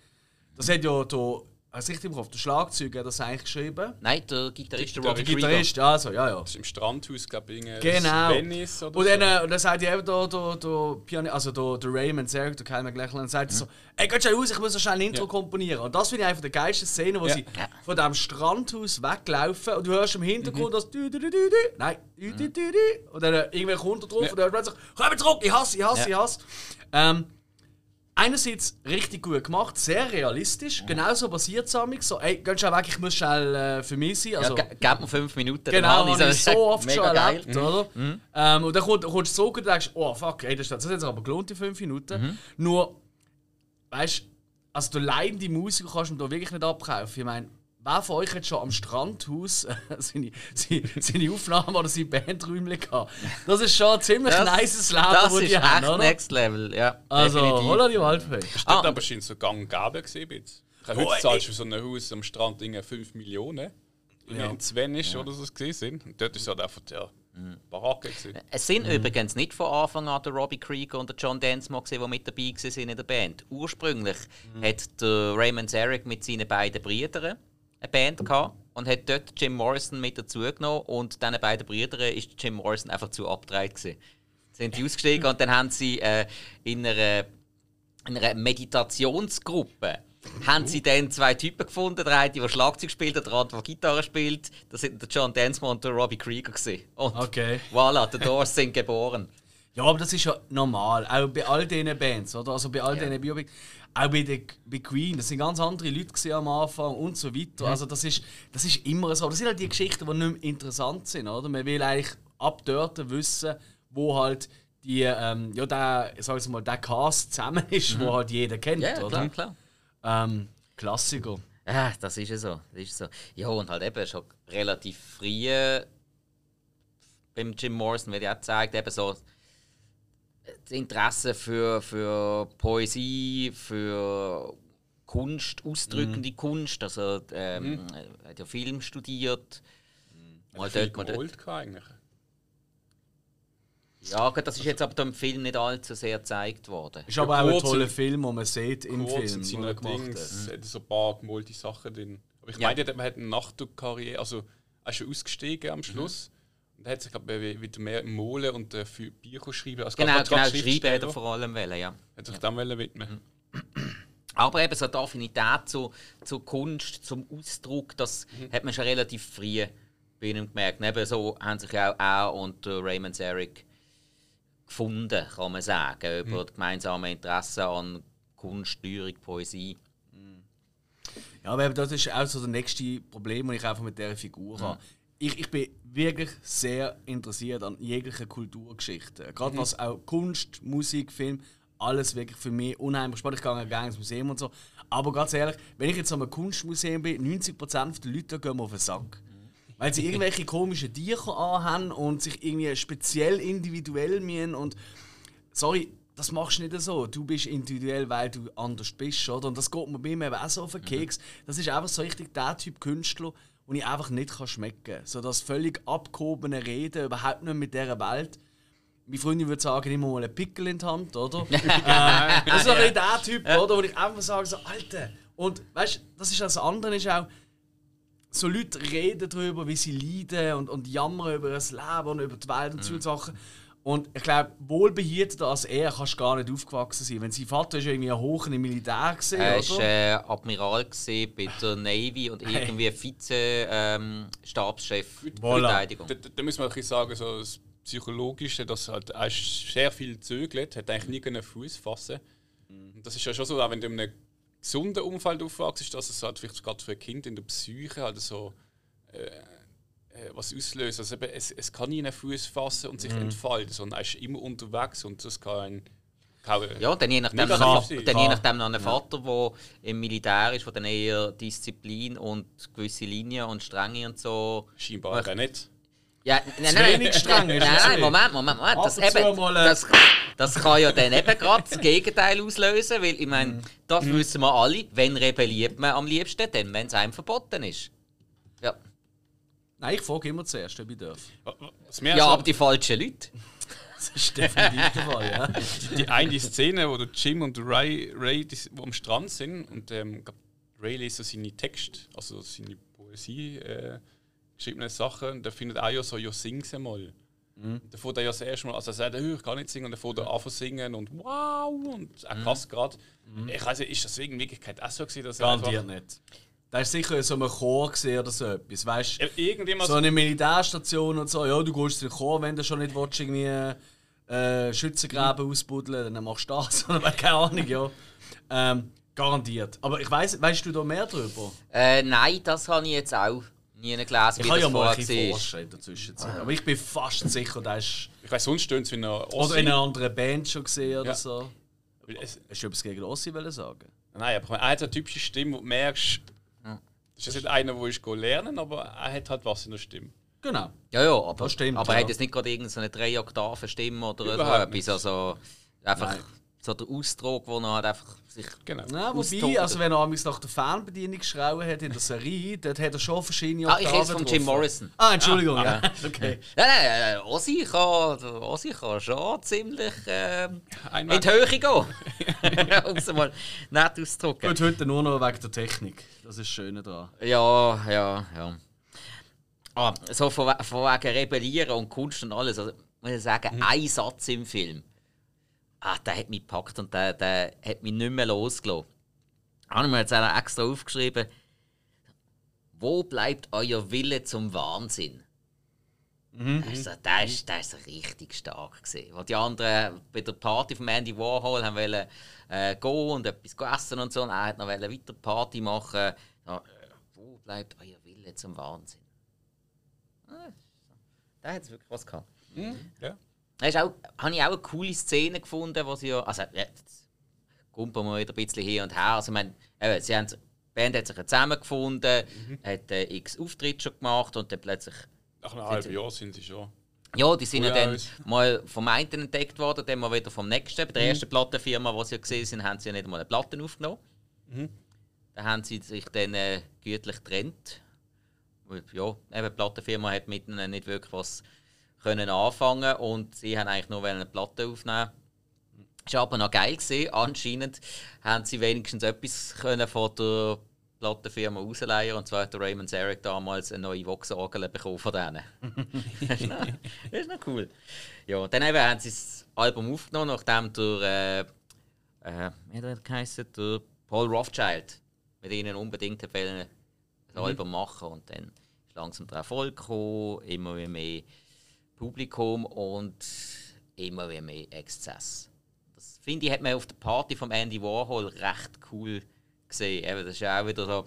Das hat ja da Hast du richtig im Kopf? Der Schlagzeuger hat das eigentlich geschrieben? Nein, der Gitarrist, der Robbie Der Gitarrist, also, ja, ja. Das ist im Strandhaus, glaube ich, genau. Venice oder und dann, so. Äh, und dann sagt ja eben der, der, der, Piani also der, der Raymond Zerg, der Kyle McLachlan, sagt mhm. so, ey, geh schnell raus, ich muss so schnell ein Intro ja. komponieren. Und das finde ich einfach die geilste Szene, wo ja. sie von diesem Strandhaus weglaufen und du hörst im Hintergrund mhm. das dü, dü, dü, dü, dü. Nein, dü, dü, dü, dü. Und dann äh, irgendwer kommt da drauf ja. und dann hörst du plötzlich, komm zurück, ich hasse, ich hasse, ich hasse. Ähm, einerseits richtig gut gemacht, sehr realistisch. Ja. Genauso passiert es so, ey, geh schon weg, ich muss schnell äh, für mich sein. Also, ja, gib mir fünf Minuten. Genau, habe ich so oft schon erlebt, geil. oder? Mhm. Ähm, und dann kommst du zurück und denkst, oh fuck, ey, das, das hat jetzt aber gelohnt, die fünf Minuten. Mhm. Nur, weißt du, also du leidende Musiker kannst du da wirklich nicht abkaufen. Ich meine, wer von euch hat schon am Strandhaus seine, seine, seine Aufnahmen oder seine Bandräume gehabt? Das ist schon ein ziemlich Das- nices Leben, Das das ist die haben, echt oder? Next Level, ja. Also, holla die Waldfee. Das Ah. ah. aber scheint so gang und gäbe gewesen. Oh, heute ey. zahlst du für so ein Haus am Strand irgendwie 5 Millionen. Ja. Ja. In Zwenisch oder so es gesehen sind. Und dort ist es halt einfach ja, Mhm. Baracke. Gewesen. Es sind übrigens nicht von Anfang an der Robbie Krieger und der John Densmore, gewesen, die mit dabei waren in der Band. Ursprünglich hat der Raymond Zarek mit seinen beiden Brüdern eine Band gehabt und hat dort Jim Morrison mit dazu genommen und diesen beiden Brüdern ist Jim Morrison einfach zu abgedreht gewesen. Sind die ausgestiegen und dann haben sie äh, in einer, in einer Meditationsgruppe haben sie dann zwei Typen gefunden, der eine, der Schlagzeug spielt, der andere, der Gitarre spielt. Das sind der John Densmore und der Robbie Krieger. gewesen. Und Okay. Voilà, die Doors sind geboren. Ja, aber das ist ja normal. Auch bei all diesen Bands, oder? Also bei all diesen Biopics. Auch bei, der, bei Queen, das sind ganz andere Leute am Anfang und so weiter. Also das ist, das ist immer so. Das sind halt die Geschichten, die nicht mehr interessant sind, oder? Man will eigentlich ab dort wissen, wo halt die, ähm, ja, der, ich sag jetzt mal, der Cast zusammen ist, wo halt jeder kennt, Ja, oder? klar, klar. Ähm, Klassiker. Ja, das ist ja so. Das ist so. Ja, und halt eben schon relativ früh äh, beim Jim Morrison wird ja auch gezeigt, eben so das Interesse für, für Poesie, für Kunst, ausdrückende Kunst. Also, ähm, er hat ja Film studiert. Mal Viel dort, mal dort. eigentlich. Ja, gut, das ist jetzt aber im Film nicht allzu sehr gezeigt worden. Ist aber auch ein toller Film, den man sieht im Film. in den er seiner gemacht hat. Dings hat so ein paar gemalte Sachen drin. Aber ich Ja. meine, man hat eine Nachdruckkarriere, also er ist schon ausgestiegen am Schluss. Er hat sich glaube ich wieder mehr im Malen und äh, für Bücher schreiben. Also Genau, genau, schreiben hat er vor allem wollen, ja. Hat sich dem wollen widmen. Aber eben so die Affinität zu, zu Kunst, zum Ausdruck, das hat man schon relativ früh bei ihm gemerkt. Eben so haben sich auch er und der Raymond Zarek gefunden, kann man sagen, über die gemeinsamen Interessen an Kunst, Lyrik, Poesie. Ja, aber eben das ist auch so das nächste Problem, das ich einfach mit dieser Figur habe. Ich, ich bin wirklich sehr interessiert an jeglicher Kulturgeschichte. Gerade was auch Kunst, Musik, Film, alles wirklich für mich unheimlich spannend. Ich gehe gerne ins Museum und so. Aber ganz ehrlich, wenn ich jetzt an einem Kunstmuseum bin, 90% der Leute gehen mir auf den Sack. Weil sie irgendwelche komischen Tücher anhaben und sich irgendwie speziell individuell mühen und sorry, das machst du nicht so. Du bist individuell, weil du anders bist, oder? Und das geht mir bei mir auch so auf den Keks. Das ist einfach so richtig der Typ Künstler, den ich einfach nicht kann schmecken kann. So das völlig abgehobene Reden, überhaupt nicht mit dieser Welt. Meine Freundin würde sagen, nimm mal einen Pickel in die Hand, oder? äh, das ist doch nicht der Typ, oder? Wo ich einfach sage, so, Alter. Und weißt du, das ist das andere, ist auch, so Leute reden darüber, wie sie leiden und, und jammern über das Leben und über die Welt und solche Sachen. Und ich glaube, wohlbehüteter als er kannst du gar nicht aufgewachsen sein. Wenn sein Vater ist ja irgendwie hoch im Militär gesehen, Er war äh, Admiral bei der Navy und irgendwie Vize-Stabschef für die Voilà. Verteidigung. Da, da, muss man ein bisschen sagen, so das Psychologische, dass halt er sehr viel zögert, hat eigentlich nie einen Fuß fassen. Und das ist ja schon so, auch wenn du in einem gesunden Umfeld aufwachst, dass es halt vielleicht gerade für ein Kind in der Psyche halt so äh, was auslöst. Also eben, es, es kann nie einen Fuß fassen und sich entfalten, sondern er ist immer unterwegs und das kann ein kann, Ja, und dann je nachdem, noch, dann je Ja. nachdem noch ein Vater, der im Militär ist, der dann eher Disziplin und gewisse Linien und Strenge und so. scheinbar auch nicht. Ja, nein, nein, wenig streng nein, ist nein, nicht. Moment, Moment, Moment. Das, eben, äh, das, das kann ja dann eben gerade das Gegenteil auslösen, weil ich meine, das wissen wir alle, wenn rebelliert man am liebsten, dann, wenn es einem verboten ist. Ja, Nein, ich frage immer zuerst, ob ich darf. Ja so- aber die falschen Leute. Das ist definitiv der Fall, ja. die eine Szene, wo der Jim und der Ray, Ray die, wo am Strand sind und ähm, Ray liest so seine Texte, also seine Poesie, äh, geschriebene Sachen und der findet auch ja so, ja sing's einmal. Mhm. Da fährt er ja das erste Mal, also er sagt, «Hö, ich kann nicht singen, und dann fährt er an zu singen und wow und er Mhm. passt gerade. Ich weiß nicht, ist das in Wirklichkeit auch so gewesen, dass er Garantiert nicht. Da ist sicher so ein Chor gesehen oder so etwas. Weißt du, irgendjemand so eine Militärstation und so, ja, du gehst in den Chor, wenn du schon nicht willst, irgendwie äh, Schützengräben ausbuddeln, dann machst du das. Oder keine Ahnung, ja. Ähm, garantiert. Aber ich weiss, weißt du da mehr drüber? Äh, nein, das habe ich jetzt auch nie gelesen, Ich wie das ja mal ein war. forschen in der Zwischenzeit. Aber ich bin fast sicher, der ist. ich weiß, sonst stöhnt es wie eine Oder in einer anderen Band schon gesehen oder Ja. so. Es, Hast du etwas gegen Ossi wollen sagen? Nein, aber er eine typische Stimme, wo du merkst, Das ist nicht einer, der ist lernen, aber er hat halt was in der Stimme. Genau. Ja, ja, aber, Das stimmt, aber ja. er hat jetzt nicht gerade irgendeine drei Oktaven Stimme oder so Überhaupt etwas. nicht. Also einfach Nein. So der Ausdruck, wo er halt einfach sich. Genau. Ja, wobei, also wenn er amigs nach der Fernbedienung geschrauen hat in der Serie, dort hat er schon verschiedene Ah, ich rede von. Jim Morrison. Ah, Entschuldigung, ja. Okay. Nein, nein, Ossi kann, Ossi kann schon ziemlich ähm, in die Höhe gehen. um es mal nett auszudrücken. Gut, heute nur noch wegen der Technik. Das ist das Schöne daran. Ja, ja, ja. Ah, so von, von wegen Rebellieren und Kunst und alles. Also, muss ich sagen, ein Satz im Film, ah, der hat mich gepackt und der, der hat mich nicht mehr losgelassen. Habe ich mir jetzt auch extra aufgeschrieben. Wo bleibt euer Wille zum Wahnsinn? Also, der, ist, der ist richtig stark. Gewesen. Wo die anderen bei der Party von Andy Warhol haben wollen, äh, gehen und etwas essen und so. Und er hat noch wollen weiter Party machen. Ja, äh, wo bleibt euer Wille zum Wahnsinn? Ah, Da hat es wirklich was gehabt. Ja. Da auch, habe ich auch eine coole Szene gefunden, wo sie ja. Also, jetzt kumpeln wir wieder ein bisschen hin und her. Also, ich meine, eben, sie haben, die Band hat sich zusammengefunden, hat äh, x Auftritte schon gemacht und dann plötzlich. Nach einem halben Jahr sind sie schon. Ja, die sind ja dann mal vom einen entdeckt worden, dann mal wieder vom nächsten. Bei der ersten Plattenfirma, die sie ja gesehen sind, haben sie ja nicht mal eine Platte aufgenommen. Da haben sie sich dann äh, gütlich getrennt. Ja, eben, die Plattenfirma hat mit ihnen nicht wirklich was können anfangen und sie haben eigentlich nur eine Platte aufnehmen. Ist aber noch geil gesehen. Anscheinend haben sie wenigstens etwas können von der Plattenfirma ausleihen und zwar hat der Raymond Zarek damals eine neue Vox-Orgel bekommen von denen. das, ist noch, das ist noch cool. Ja, und dann eben haben sie das Album aufgenommen, nachdem der, äh, äh, wie hat er der Paul Rothschild mit ihnen unbedingt ein Album machen und dann ist langsam der Erfolg gekommen, immer mehr Publikum und immer mehr Exzess. Das finde ich, hat man auf der Party von Andy Warhol recht cool gesehen. Eben, das ist ja auch wieder so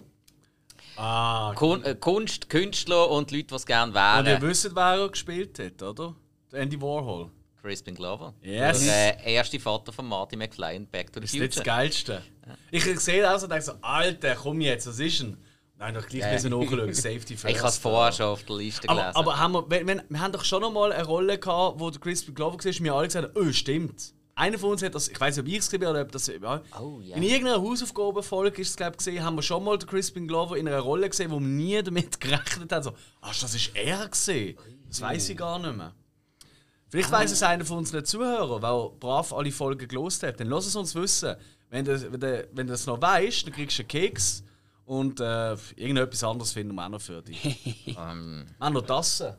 Ah, Kun äh, Kunst, Künstler und Leute, die es gerne und ihr wären. wisst, wer er gespielt hat, oder? Der Andy Warhol. Crispin Glover. Yes. Der äh, erste Vater von Marty McFly in Back to the Das ist das Future. Geilste. Ich, ich sehe das und denke so, Alter, komm jetzt, was ist denn? Nein, doch gleich Ja. müssen nachschauen, Safety first. Ich habe es vorher schon auf der Liste gelesen. Aber, aber haben wir, wir, wir, wir haben doch schon noch mal eine Rolle gehabt, wo der Crispin Glover war und wir alle gesagt haben, oh, stimmt. Einer von uns hat das, ich weiß nicht, ob ich es gesehen habe oder ob das. Ja. Oh, ja. In irgendeiner Hausaufgabenfolge ist es, glaube ich, gesehen, haben wir schon mal den Crispin Glover in einer Rolle gesehen, wo wir nie damit gerechnet haben. So, ach, das ist er gesehen. Das weiß ich gar nicht mehr. Vielleicht weiß es einer von unseren Zuhörern, der brav alle Folgen gelost hat. Dann lass es uns wissen. Wenn du, wenn du, wenn du das noch weißt, dann kriegst du einen Keks und äh, irgendetwas anderes finden wir auch noch für dich. ähm, Wir haben noch Tassen.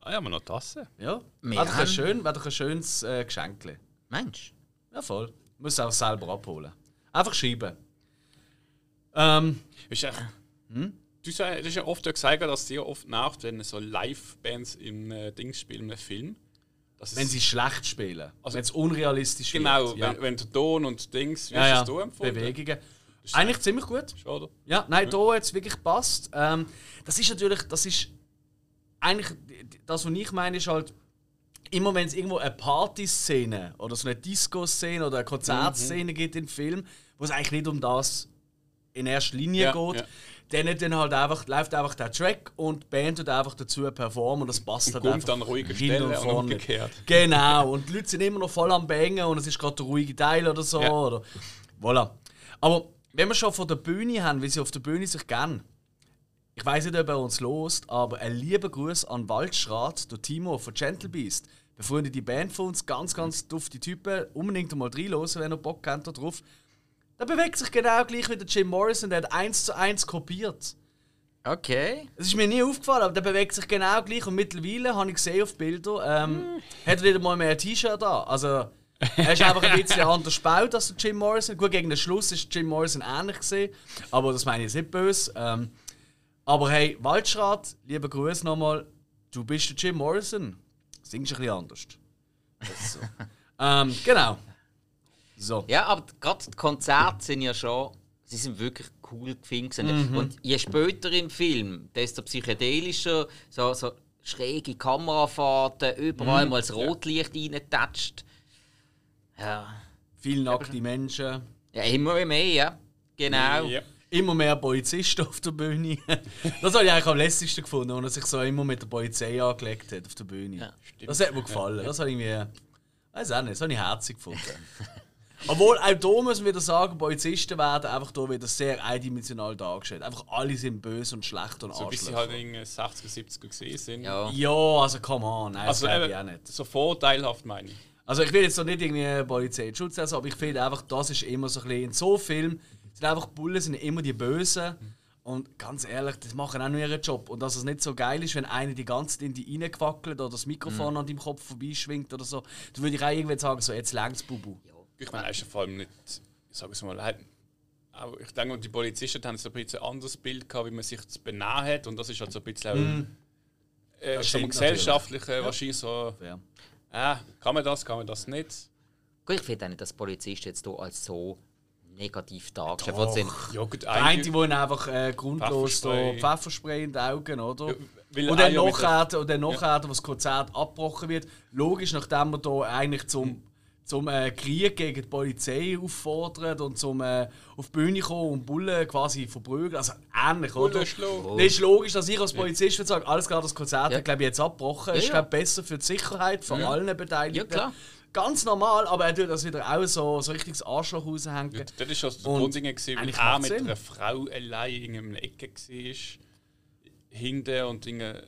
Ah ja, wir noch Tasse. Ja, wäre doch ein, schön, doch ein schönes äh, Geschenk. Mensch. Ja, voll. Muss auch selber abholen. Einfach schreiben. Ähm, Ist ja, du, sa- du hast ja oft gesagt, dass dir oft nervt, wenn so Live-Bands im äh, Dings spielen, im Film. Wenn sie schlecht spielen. Also- wenn es unrealistisch Genau, wird. Ja, wenn, wenn der Ton und Dings, wie ja, hast ja. du empfunden? Bewegungen. Eigentlich ziemlich gut. Schon, Oder? Ja, nein, da hat es wirklich gepasst. Ähm, das ist natürlich, das ist eigentlich, das, was ich meine, ist halt, immer wenn es irgendwo eine Partyszene oder so eine Disco-Szene oder eine Konzertszene gibt im Film, wo es eigentlich nicht um das in erster Linie Ja, geht, ja. dann, dann halt einfach, läuft einfach der Track und die Band tut einfach dazu performen und das passt halt kommt einfach dann ruhige hin Stelle und und umgekehrt. Genau, und die Leute sind immer noch voll am Bangen und es ist gerade der ruhige Teil oder so. Ja. Oder, voilà. Aber wenn wir schon von der Bühne haben, wie sie auf der Bühne sich kennen, ich weiß nicht, ob er uns lost, aber ein lieber Gruß an Waldschrat, der Timo von Gentle Beast. Befreundete Band von uns, ganz, ganz dufte Typen. Unbedingt mal reinhören, wenn ihr Bock habt da drauf. Der bewegt sich genau gleich wie der Jim Morrison, der hat eins zu eins kopiert. Okay. Es ist mir nie aufgefallen, aber der bewegt sich genau gleich. Und mittlerweile habe ich gesehen auf Bilder, ähm, hat er nicht mal mehr T-Shirt an. Also, er ist einfach ein bisschen anders gebaut als Jim Morrison. Gut, gegen den Schluss ist Jim Morrison ähnlich gesehen, aber das meine ich nicht böse. Ähm, aber hey, Waldschrat, lieber Gruß nochmal. Du bist der Jim Morrison. Singst ein bisschen anders. So. ähm, genau. So. Ja, aber gerade die Konzerte sind ja schon. Sie sind wirklich cool gefilmt. gewesen. Und je später im Film, desto psychedelischer, so, so schräge Kamerafahrten, überall mal das Rotlicht reingetatscht. Ja. Viele nackte Menschen. ja, immer mehr, ja. Genau. Ja. immer mehr Polizisten auf der Bühne. Das habe ich eigentlich am lässigsten gefunden, als er sich so immer mit der Polizei angelegt hat auf der Bühne. Ja, das hat mir gefallen. Das habe ich mir. Weiß auch nicht, das habe ich herzig gefunden. Obwohl, auch hier müssen wir wieder sagen, Polizisten werden einfach hier wieder sehr eindimensional dargestellt. Einfach alle sind böse und schlecht und So wie sie halt in den 60er, 70er gesehen sind. Ja. Ja, also come on, nein, Also das glaube ich eben, auch nicht. so vorteilhaft meine ich. Also ich will jetzt noch nicht irgendwie Polizei in Schutz setzen, aber ich finde einfach, das ist immer so ein bisschen, in so Filmen sind einfach Bullen sind immer die Bösen. Und ganz ehrlich, das machen auch nur ihren Job. Und dass es nicht so geil ist, wenn einer die ganze Zeit in die reingewackelt oder das Mikrofon an deinem Kopf vorbeischwingt oder so, dann würde ich auch irgendwie sagen, so jetzt längst Bubu. Ich meine, es ist ja vor allem nicht, ich sage es mal, auch, ich denke, die Polizisten haben so ein bisschen ein anderes Bild gehabt, wie man sich zu benehmen hat. Und das ist halt so ein bisschen auch, äh, Das so stimmt gesellschaftlich äh, wahrscheinlich so, Ja. Äh, kann man das, kann man das nicht. Gut, ich finde auch nicht, dass Polizisten jetzt hier als so negativ dargestellt sind. Ja gut, Der eine, der einfach äh, grundlos Pfefferspray. da Pfefferspray in die Augen, oder? Ja, weil und dann ja mit nachher, und dann nachher, wo das Konzert abgebrochen wird, logisch, nachdem er da eigentlich zum, zum äh, Krieg gegen die Polizei auffordert und zum äh, auf die Bühne kommen und Bullen quasi verprügeln, also ähnlich, oder? Bullen schlagen. Das ist logisch, dass ich als Polizist würde sagen, alles klar, das Konzert Ja. hat glaube ich jetzt abgebrochen. ist ja. glaube besser für die Sicherheit von allen Beteiligten. Ja, klar. Ganz normal, aber er tut das wieder auch so, so richtig das Arschloch raushängen. Ja, das war das Und Grundding, eigentlich er macht's mit Sinn. einer Frau allein in einer Ecke war. Hinten und Dinge,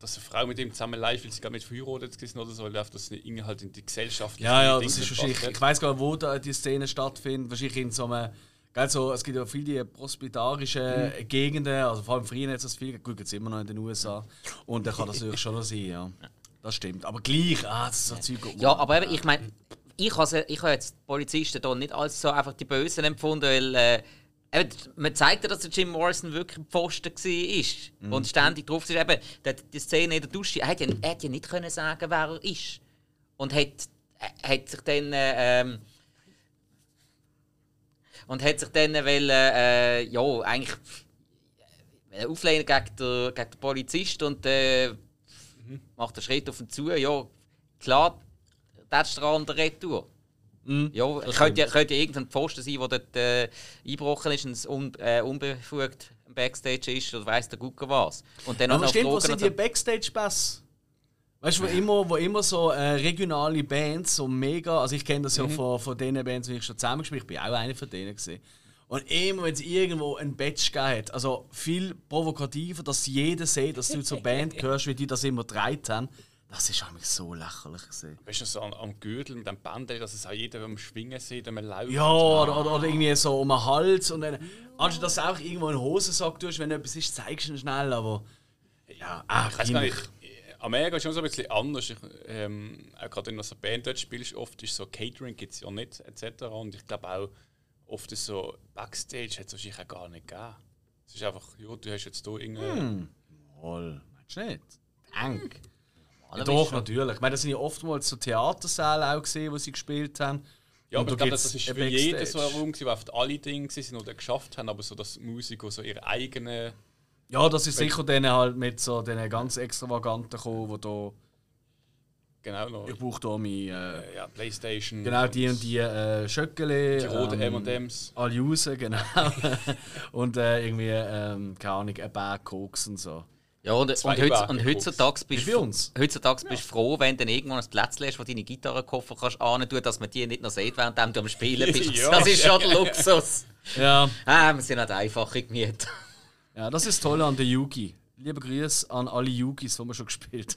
dass eine Frau mit ihm zusammen live, weil sie gar nicht verheiratet gewesen oder so, läuft das nicht irgendwie halt in die Gesellschaft. Ja, ja, das ist wahrscheinlich. Ich weiß gar nicht, wo da die Szene stattfindet. Wahrscheinlich in so einem. Gell, so, es gibt ja viele prospitarische Gegenden, also vor allem früher hat es viel, gut, jetzt immer noch in den USA. Und dann kann das natürlich schon noch sein, ja. Das stimmt. Aber gleich, ah, das ist so Zeug. Ja, aber eben, ich meine, ich habe ich habe jetzt die Polizisten hier nicht als so einfach die Bösen empfunden, weil äh, eben, man zeigt ja, dass der Jim Morrison wirklich ein Pfosten war und ständig drauf ist. Eben, die, die Szene in der Dusche, er hätte ja, er hätte ja nicht können sagen, wer er ist. Und hat, äh, hat sich dann. Äh, ähm, und hat sich dann wollen, äh, ja, eigentlich äh, auflehnen gegen den, gegen den Polizist und äh, macht einen Schritt auf ihn zu. Ja, klar, das ist der andere Retour. ja, könnte ja, könnte ja irgendein Pfosten sein, der dort äh, eingebrochen ist und es un, äh, unbefugt im Backstage ist oder weiss der Gucker was. Und dann Aber noch stimmt, wo sind die so. Backstage-Bass? Weißt du, wo immer, wo immer so äh, regionale Bands so mega. Also, ich kenne das ja von, von den Bands, die ich schon zusammengespielt habe. Ich bin auch einer von denen. Gewesen. Und immer, wenn es irgendwo ein Badge gegeben hat, also viel provokativer, dass jeder sieht, dass du zur Band gehörst, wie die das immer gedreht haben, das ist eigentlich so lächerlich. Gewesen. Weißt du, so am, am Gürtel mit dem Bändel, dass es auch jeder am Schwingen sieht, wenn man läuft. Ja, oder, oder, oder irgendwie so um den Hals. Und dann, anstatt dass du auch irgendwo einen Hosensack tust, wenn etwas ist, zeigst du ihn schnell. Aber ja, ah, Ich weiß gar nicht. Amerika ist schon so ein bisschen anders. Ich, ähm, auch gerade wenn du so Band dort spielst, oft ist so Catering gibt es ja nicht, etc. Und ich glaube auch, oft ist so Backstage hat es wahrscheinlich auch gar nicht gegeben. Es ist einfach, ja, du hast jetzt hier irgendwie. Voll. Meinst du nicht? Denk. Ja, doch, natürlich. Ich meine, das sind ja oftmals so Theatersäle auch gesehen, wo sie gespielt haben. Ja, Und aber ich glaube, das ist für jeden so ein Raum, wo oft alle Dinge sind oder geschafft haben, aber so, dass Musiker so ihre eigenen. Ja, das ist sicher denen halt mit so den ganz extravaganten gekommen, wo da Genau noch. ich brauche da mein, äh, äh, ja, Playstation. genau die und die äh, Schöckele, Die roten ähm, M&M's. alle raus, genau. und äh, irgendwie, ähm, keine Ahnung, ein Bag Koks und so. Ja, und, Zwei und, heutz, und heutzutage bist uns. Heutzutage bist du froh, wenn du dann irgendwann ein Plätzchen hast, wo deine Gitarrenkoffer kannst tun, dass man die nicht noch sieht, während du am Spielen bist. Ja. Das ist schon der Luxus. Ja. Ah, wir sind halt einfach gemütet. Ja, das ist das Tolle an der Yugi. Liebe Grüße an alle Yugis, die wir schon gespielt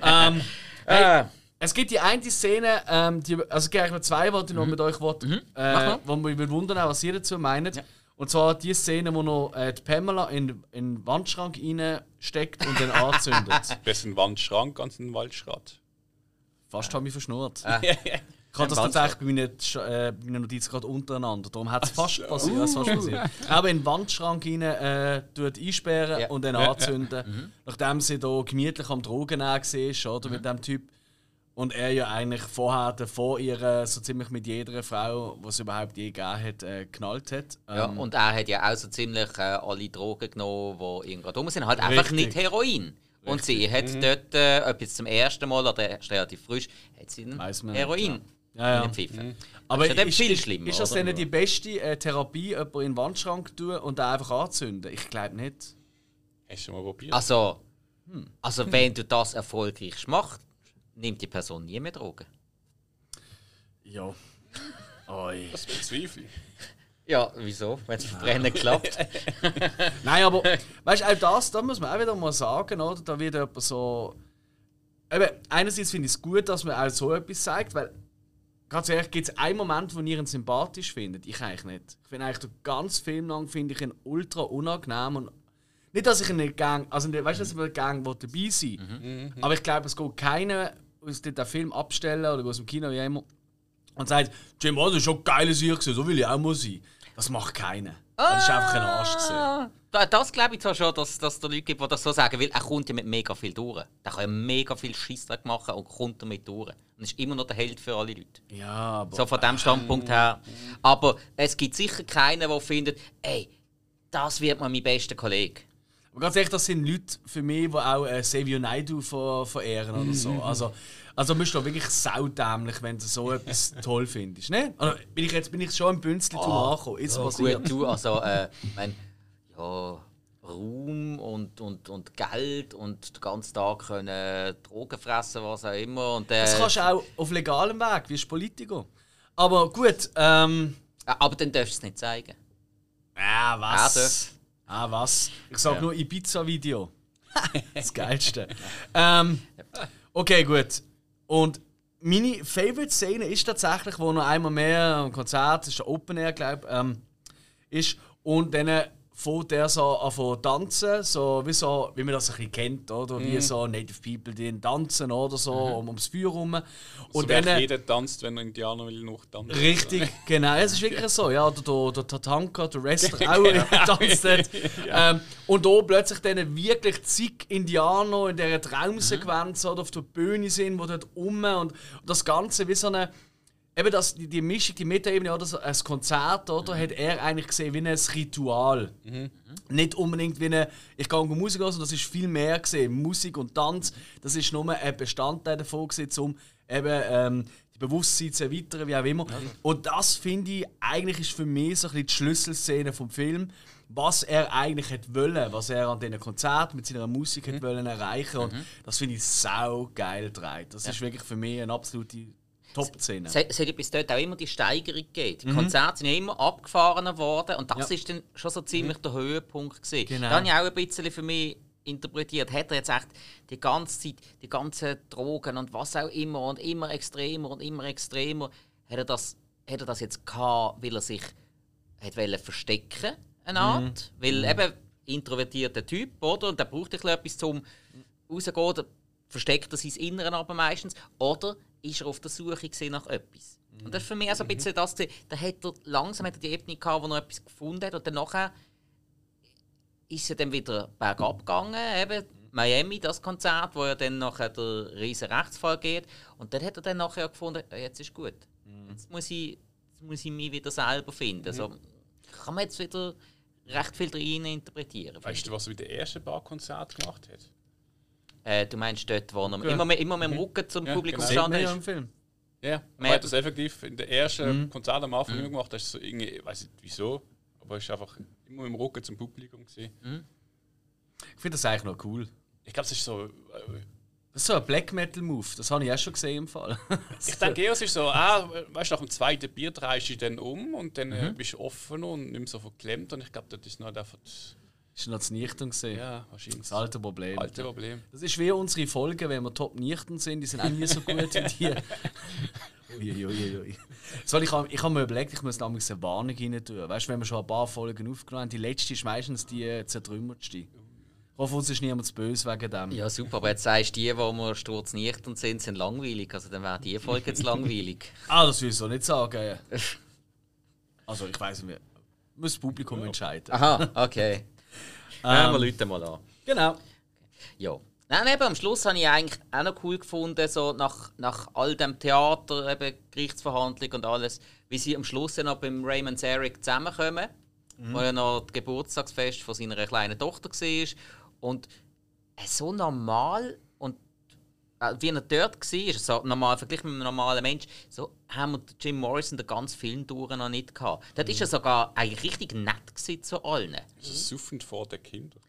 haben. ähm, Äh, es gibt die eine Szene, ähm, die, also gleich noch zwei, die ich noch mit euch wollte, Mhm. Äh, mal. wo mich würde wundern, auch, was ihr dazu meint. Ja. Und zwar die Szene, wo noch äh, die Pamela in, in den Wandschrank reinsteckt und dann anzündet. Das ist ein Wandschrank, ganz ein Waldschrat. Fast habe ich verschnurrt. Ah. Ich habe das tatsächlich bei meinen, äh, bei meinen Notizen gerade untereinander. Darum hat es fast passiert. hat's fast passiert. Aber in den Wandschrank rein äh, tut einsperren Ja. und dann Ja, anzünden. Nachdem sie da gemütlich am Drogen war, oder, mit dem Typ. Und er ja eigentlich vorher vor ihr so ziemlich mit jeder Frau, die es überhaupt je gegeben hat, äh, geknallt hat. ja, Ähm, und er hat ja auch so ziemlich äh, alle Drogen genommen, die irgendwo rum sind. Halt einfach Richtig. nicht Heroin. Und sie hat dort, äh, ob jetzt zum ersten Mal oder erst relativ frisch, hat sie man nicht, Heroin Ja, ja. in Pfiffen. Aber ist ja dann ist, viel schlimmer, ist das oder? denn die beste äh, Therapie, jemanden in den Wandschrank tun und den einfach anzünden? Ich glaube nicht. Hast du schon mal probiert? Also, Hm. also wenn du das erfolgreich machst, nimmt die Person nie mehr Drogen. Ja. Oi. Das bezweifle ich. Ja, wieso? Wenn es verbrennen klappt. Nein, aber weißt du, auch das, da muss man auch wieder mal sagen, oder? Da wird jemand so. Eben, einerseits finde ich es gut, dass man auch so etwas sagt, weil ganz ehrlich, gibt es einen Moment, wo ihr ihn sympathisch findet? Ich eigentlich nicht. Ich finde eigentlich den ganzen Film lang finde ich ihn ultra unangenehm und nicht, dass ich ihn nicht gang, also nicht, weißt du, dass ich nicht gang dabei sein, aber ich glaube, es geht keiner aus den Film abstellen oder aus dem Kino wie immer und sagt, Jim Watt ist schon ein geiles Sieg gewesen, so will ich auch mal sein. Das macht keiner. Das ist einfach ein Arsch gewesen. Ah, da- das glaube ich zwar schon, dass dass es da Leute gibt, die das so sagen, weil er kommt ja mit mega viel durch. Der kann ja mega viel Scheissdreck machen und kommt damit durch. Und ist immer noch der Held für alle Leute. Ja, aber So von dem Standpunkt her. Aber es gibt sicher keinen, der findet, ey, das wird mal mein bester Kollege. Aber ganz ehrlich, das sind Leute für mich, die auch äh, Xavier Naidoo ver verehren oder so. Also, also bist du wirklich saudämlich, wenn du so etwas toll findest. Ne? Also, bin ich jetzt bin ich schon im Bünzli oh, angekommen. Jetzt Ja, passiert. gut, du, also, äh, mein, ja, Ruhm und, und, und Geld und den ganzen Tag können Drogen fressen, was auch immer. Und, äh, Das kannst du auch auf legalem Weg, wie Politiker. Aber gut, ähm. aber dann darfst du es nicht zeigen. Ah, Er was? Ah, was? Ich sag nur Ibiza-Video. das Geilste. ähm, okay, gut. Und meine Favorite-Szene ist tatsächlich, wo noch einmal mehr am Konzert, das ist der Open Air, glaube ich, ähm, ist. Und dann fängt der so an zu tanzen, so wie, so, wie man das ein bisschen kennt, oder? Wie so Native People, die tanzen oder so, um, ums Feuer rum. Und so, dann, jeder tanzt, wenn er Indianer will, noch tanzen. Richtig, genau. Es ist wirklich so. Ja, der, der, der Tatanka, der Wrestler, auch tanzt dort. ähm, und da plötzlich dann wirklich zig Indianer in dieser Traumsequenz oder auf der Bühne sind, die dort um und das Ganze wie so eine. Eben das, die, die Mischung, die Metaebene oder so ein Konzert, oder, hat er eigentlich gesehen wie ein Ritual. Nicht unbedingt wie eine, ich gehe Musik hören, sondern das ist viel mehr gesehen. Musik und Tanz, das ist nur ein Bestandteil davon gewesen, um eben ähm, die Bewusstsein zu erweitern, wie auch immer. Und das finde ich, eigentlich ist für mich so ein bisschen die Schlüsselszene vom Film, was er eigentlich hätte wollen, was er an diesen Konzerten mit seiner Musik hätte wollen erreichen. Und das finde ich sau geil gedreht. Das ist wirklich für mich eine absolute Top-Szene. Es hat, es hat ja bis dort auch immer die Steigerung gegeben. Die Konzerte sind ja immer abgefahren worden und das Ja. ist dann schon so ziemlich der Höhepunkt gewesen. Genau. Da habe ich auch ein bisschen für mich interpretiert. Hat er jetzt echt die ganze Zeit, die ganzen Drogen und was auch immer und immer extremer und immer extremer, hat er das, hat er das jetzt gehabt, weil er sich hat verstecken eine Art, weil eben introvertierter Typ, oder? Und der braucht ein bisschen etwas zum rauszugehen, da versteckt er sein Inneren aber meistens. Oder ist er auf der Suche nach etwas? Und das ist für mich also ein bisschen das, da hat er langsam hat er die Ebene gehabt, wo er etwas gefunden hat und dann nachher ist er dann wieder bergab gegangen, eben Miami, das Konzert, wo ja dann nachher der riesen Rechtsfall geht und dann hat er dann nachher gefunden, jetzt ist gut. Jetzt muss ich, jetzt muss ich mich wieder selber finden. Also, kann man jetzt wieder recht viel rein interpretieren. Weißt du, was er mit dem ersten Barkonzert gemacht hat? Äh, du meinst dort, wo er Ja. immer, mit, immer mit dem Rücken zum Ja, Publikum genau. Man gestanden ja ist? im Film. Ja, er Mehr- hat das effektiv in der ersten Konzert am Anfang immer gemacht. Das ist so irgendwie, ich weiß nicht wieso, aber er ist einfach immer mit dem Rücken zum Publikum gewesen. Ich finde das eigentlich noch cool. Ich glaube, es ist so. Äh, Das ist so ein Black Metal Move. Das habe ich auch schon gesehen im Fall. ich denke eher, es ist so, ah, weißt du, nach dem zweiten Bier drehst du dich dann um und dann äh, bist du offen und nicht mehr so verklemmt. Und ich glaube, das ist noch einfach. Ist noch zu nüchtern gesehen. Ja, wahrscheinlich. Das alte Problem. alte Problem. Das ist wie unsere Folgen, wenn wir top nüchtern sind, die sind auch nie so gut wie die. Uiuiui. Soll ich, ich habe mir überlegt, ich muss damals eine Warnung rein tun. Weißt du, wenn wir schon ein paar Folgen aufgenommen haben, die letzte ist meistens die äh, zertrümmertste. Ich hoffe, uns ist niemand zu böse wegen dem. Ja, super, aber jetzt sagst du, die, die wir sturznüchtern sind, sind langweilig. Also dann wäre die Folge jetzt langweilig. Ah, das will ich so nicht sagen. Also, ich weiß nicht, muss das Publikum entscheiden. Aha, okay. Hören wir Leute mal an. Genau. Ja. Nein, eben, am Schluss habe ich eigentlich auch noch cool gefunden, so nach, nach all dem Theater, eben Gerichtsverhandlung und alles, wie sie am Schluss noch beim Raymond Zarek zusammenkommen, wo ja noch das Geburtstagsfest von seiner kleinen Tochter war. Und so normal wie er dort war, so normal, verglichen mit einem normalen Mensch, so haben wir Jim Morrison den ganzen Film durch noch nicht gehabt. Dort war er sogar eigentlich richtig nett zu allen. Also suffend vor den Kindern.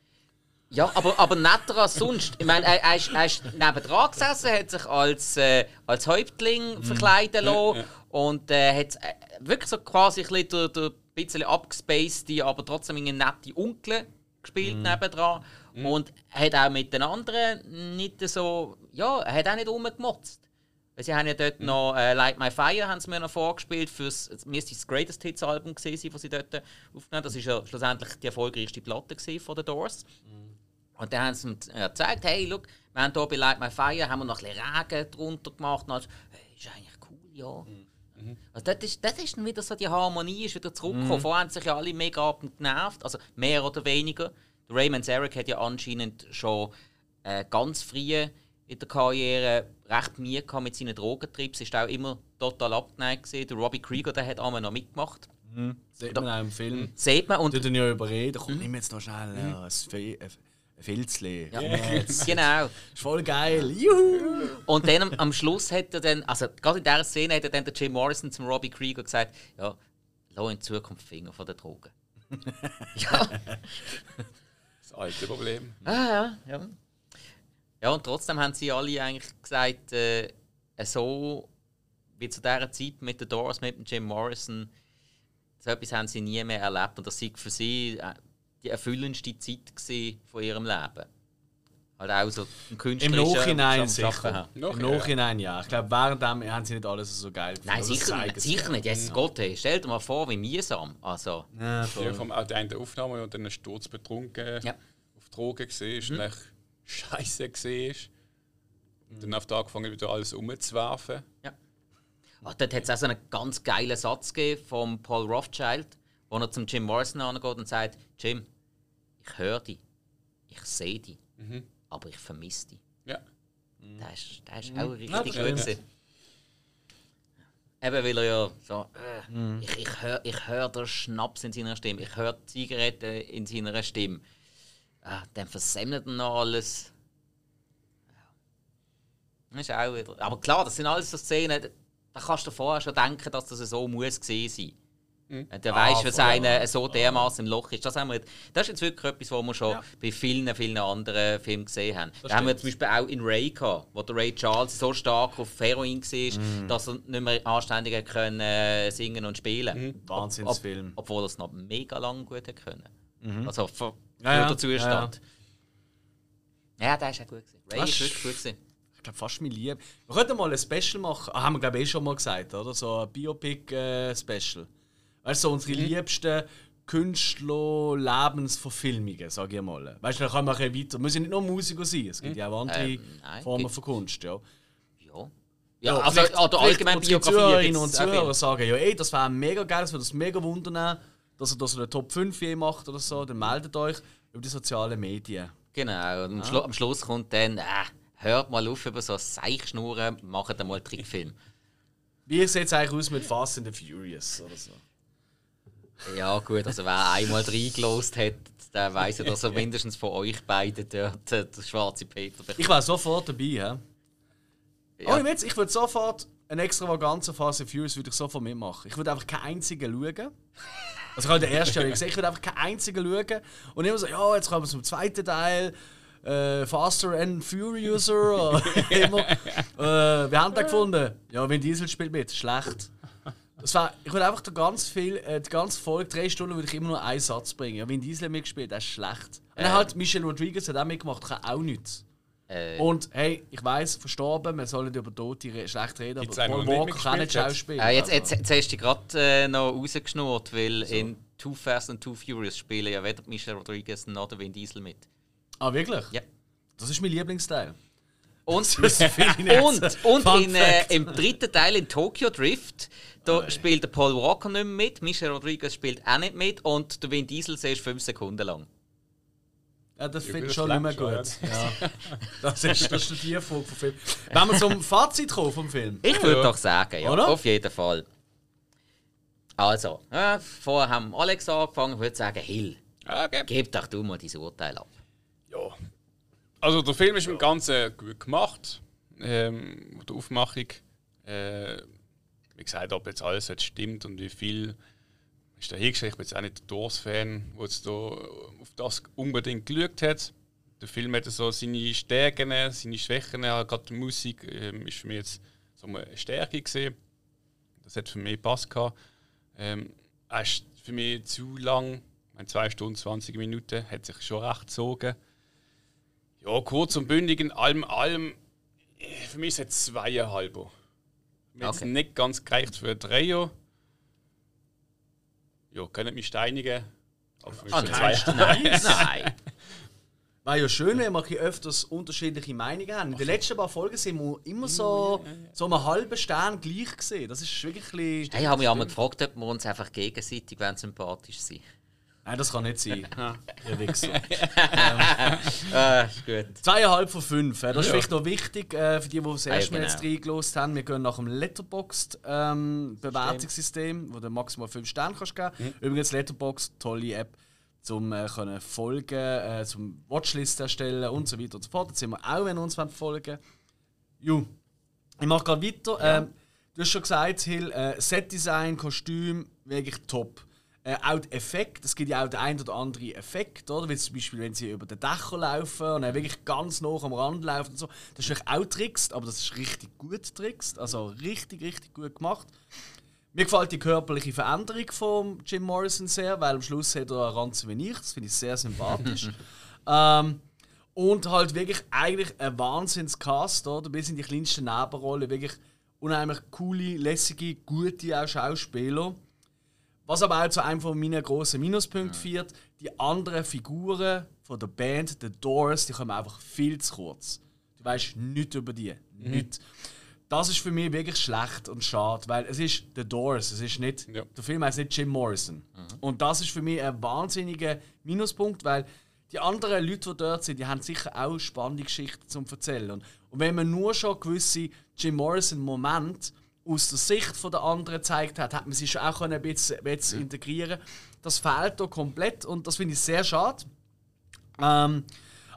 Ja, aber, aber netter als sonst. Ich meine, er, er, ist, er ist nebendran gesessen, hat sich als, äh, als Häuptling mhm. verkleiden lassen ja, ja. und äh, hat äh, wirklich so quasi ein bisschen, der, der bisschen abgespacede, aber trotzdem eine nette Onkel gespielt mhm. nebendran. Mhm. Und hat auch mit den anderen nicht so. Ja, er hat auch nicht rumgemotzt. Sie haben ja dort mhm. noch äh, Light My Fire haben sie mir noch vorgespielt. Fürs, müsste das Greatest Hits Album gewesen das sie dort aufgenommen haben. Das war ja schlussendlich die erfolgreichste Platte von den Doors. Mhm. Und dann haben sie mir gezeigt, hey, look, wir haben hier bei Light My Fire haben wir noch ein bisschen Regen drunter gemacht. Und also, hey, ist eigentlich cool, ja. Mhm. Also das ist, das ist dann wieder so, die Harmonie ist wieder zurückgekommen. Mhm. Vorher haben sich ja alle mega genervt, also mehr oder weniger. Raymond Zarek hat ja anscheinend schon äh, ganz früh in der Karriere recht Mühe gehabt mit seinen Drogentrips. Er war auch immer total abgeneigt. Gewesen. Der Robbie Krieger der hat einmal noch mitgemacht. Mhm. Sieht man auch im Film. Sieht man. Und du ja überreden, komm, nimm jetzt noch schnell mhm. ja, ein Filzli. Ja. Yes. genau. Ist voll geil. Juhu! Und dann am, am, Schluss hat er dann, also gerade in dieser Szene hat er dann der Jim Morrison zum Robbie Krieger gesagt, ja, lass in Zukunft Finger von den Drogen. ja. Das alte Problem. Ah, ja, ja. Ja, und trotzdem haben sie alle eigentlich gesagt, äh, so wie zu dieser Zeit mit den Doors, mit dem Jim Morrison, so etwas haben sie nie mehr erlebt. Und das war für sie äh, die erfüllendste Zeit von ihrem Leben. Halt auch so ein Im Nachhinein sicher. Im Nachhinein ja. Ich glaube, während dem haben sie nicht alles so geil gefunden. Nein, sicher, nicht, sicher nicht. Jesus ja. Gott, hey, stell dir mal vor, wie mühsam. Also. Ja, ja, vom auch der Aufnahme und dann Sturz betrunken ja. auf Drogen gesehen mhm. Scheiße gesehen Und dann auf der angefangen wieder alles umzuwerfen. Ja. Ach, dort hat es auch so einen ganz geilen Satz gegeben von Paul Rothschild, wo er zum Jim Morrison angeht und sagt: Jim, ich höre dich, ich sehe dich, mhm. aber ich vermisse dich. Ja. Das ist, das ist auch richtig ja, gut. Gewesen. Eben weil er ja so, äh, mhm. ich, ich höre ich hör den Schnaps in seiner Stimme, ich höre die Zigarette in seiner Stimme. Ah, dann versemmelt er noch alles. Ja. Das ist auch wieder. Aber klar, das sind alles so Szenen, da kannst du vorher schon denken, dass das so muss gesehen sein. Mhm. Der ah, weiß, was einer so dermaßen im Loch ist. Das, haben wir, das ist jetzt wirklich etwas, was wir schon ja. bei vielen, vielen anderen Filmen gesehen haben. Das da haben wir zum Beispiel auch in Ray gehabt, wo der Ray Charles so stark auf Heroin war, mhm. dass er nicht mehr anständig können, äh, singen und spielen mhm. Wahnsinnsfilm. Ob, obwohl er es noch mega lang gut können. Mhm. Also ja, ja. Zustand. Ja, ja. der ist auch gut. Gewesen. Ray ist wirklich gut. Gewesen. Ich glaube, fast mein Lieb. Wir könnten mal ein Special machen. Ah, haben wir, glaube ich, eh schon mal gesagt, oder? So ein Biopic-Special. Äh, Weißt du, so unsere mhm. liebsten Künstler-Lebensverfilmungen, sage ich mal. Weißt du, da kann man ein weiter. Müssen nicht nur Musiker sein, es gibt mhm. ja auch andere ähm, Formen von Kunst. Ja. Ja. Ja, also oder allgemein Biografie. Zuhörerinnen und Zuhörer sagen, ja, ey, das wäre mega geil, das würde uns mega wundern, dass ihr das in der Top 5 je macht oder so, dann meldet euch über die sozialen Medien. Genau, und ja. am Schluss kommt dann, äh, hört mal auf über so Seichschnurren, macht mal einen Trickfilm. Wie sieht es eigentlich aus mit Fast and the Furious oder so? Ja, gut, also wer einmal reingelost hat, der weiß ja, dass er mindestens von euch beiden dort äh, den schwarzen Peter bekommt. Ich wäre sofort dabei, ja. ja. Oh, ich würde sofort ein extravaganzer Fast and Furious würde ich sofort mitmachen. Ich würde einfach keinen einzigen schauen. Also ich habe den ersten Jahr gesehen, ich würde einfach keinen einzigen schauen. Und immer so, ja, jetzt kommen wir zum zweiten Teil. Äh, Faster and Furiouser. immer. Äh, wir haben den gefunden. Ja, Vin Diesel spielt mit. Schlecht. Das war, ich würde einfach die ganze, viel, äh, die ganze Folge, drei Stunden, würde ich immer nur einen Satz bringen. Ja, Vin Diesel mitgespielt, das ist schlecht. Und ähm. halt Michelle Rodriguez hat auch mitgemacht, kann auch nichts. Äh. Und hey, ich weiß, verstorben, wir sollen über Tote schlecht reden, aber Paul Walker kann nicht Schauspiel. Äh, jetzt, jetzt, jetzt hast du gerade äh, noch rausgeschnurrt, weil so. in Too Fast and Too Furious spielen ja weder Michelle Rodriguez noch der Vin Diesel mit. Ah, wirklich? Ja. Das ist mein Lieblingsteil. Und, und, und in, äh, im dritten Teil in Tokyo Drift da oh, spielt der Paul Walker nicht mehr mit, Michelle Rodriguez spielt auch nicht mit und der Vin Diesel siehst fünf Sekunden lang. Ja, das finde ich schon nicht mehr gut. Ja. Das, ist, das ist die Folge vom Film. Wenn wir zum Fazit kommen vom Film. Ich würde ja. doch sagen, ja, Oder? auf jeden Fall. Also, ja, vorher haben Alex angefangen, ich würde sagen, Hill, okay. gib doch du mal dein Urteil ab. Ja. Also der Film ist im Ganzen gut gemacht. ähm, der Aufmachung. Äh, wie gesagt, ob jetzt alles jetzt stimmt und wie viel ist da hingestellt. Ich bin jetzt auch nicht der Doors-Fan, der jetzt da auf das unbedingt geschaut hat. Der Film hat so seine Stärken, seine Schwächen, gerade die Musik ähm, ist für mich jetzt so eine Stärke gesehen. Das hat für mich Pass gehabt. Ähm, er ist für mich zu lang, meine 2 Stunden 20 Minuten, hat sich schon recht gezogen. Ja, kurz und bündig in allem, allem, für mich ist es zweieinhalb. Mir okay. nicht ganz gereicht für drei Jahre. Ja, können mich steinigen. Mich ah, nein, nein. nein. War ja schön, wenn wir öfters unterschiedliche Meinungen haben. In den letzten paar Folgen sind wir immer so, so einen halben Stern gleich gesehen. Das ist wirklich. Hey, ich habe mich einmal gefragt, ob wir uns einfach gegenseitig sympathisch sind. Nein, das kann nicht sein. Ihr Wichser. ah, ist gut. Zweieinhalb von fünf. Das ist ja. vielleicht noch wichtig äh, für die, die das erste Mal genau. reingelost haben. Wir gehen nach dem Letterboxd ähm, Bewertungssystem, wo du maximal fünf Sterne kannst geben. Mhm. Übrigens Letterboxd, tolle App zum äh, können folgen, äh, zum Watchlist erstellen und so weiter und so fort. Jetzt sind wir auch, wenn wir uns folgen Jo, ich mache gerade weiter. Ja. Ähm, du hast schon gesagt, Hill, äh, Setdesign, Kostüm, wirklich top. Äh, auch der Effekt, es gibt ja auch den ein oder anderen Effekt, oder? Wie zum Beispiel, wenn sie über den Dächer laufen und dann wirklich ganz nah am Rand laufen und so. Das ist auch trickst, aber das ist richtig gut trickst. Also richtig, richtig gut gemacht. Mir gefällt die körperliche Veränderung von Jim Morrison sehr, weil am Schluss hat er einen Ranzen wie ich. Das finde ich sehr sympathisch. ähm, und halt wirklich eigentlich ein Wahnsinnscast, oder? Bis in die kleinsten Nebenrolle. Wirklich unheimlich coole, lässige, gute auch Schauspieler. Was aber auch zu einem von meinen grossen Minuspunkten führt, die anderen Figuren von der Band, The Doors, die kommen einfach viel zu kurz. Du weißt nichts über die. Mhm. Nichts. Das ist für mich wirklich schlecht und schade, weil es ist The Doors, es ist nicht, ja. der Film heißt nicht Jim Morrison. Mhm. Und das ist für mich ein wahnsinniger Minuspunkt, weil die anderen Leute, die dort sind, die haben sicher auch spannende Geschichten zu erzählen. Und, und wenn man nur schon gewisse Jim Morrison-Momente aus der Sicht der anderen gezeigt hat, hat man sie schon auch ein bisschen, ein bisschen integrieren Das fehlt hier komplett und das finde ich sehr schade. Ähm,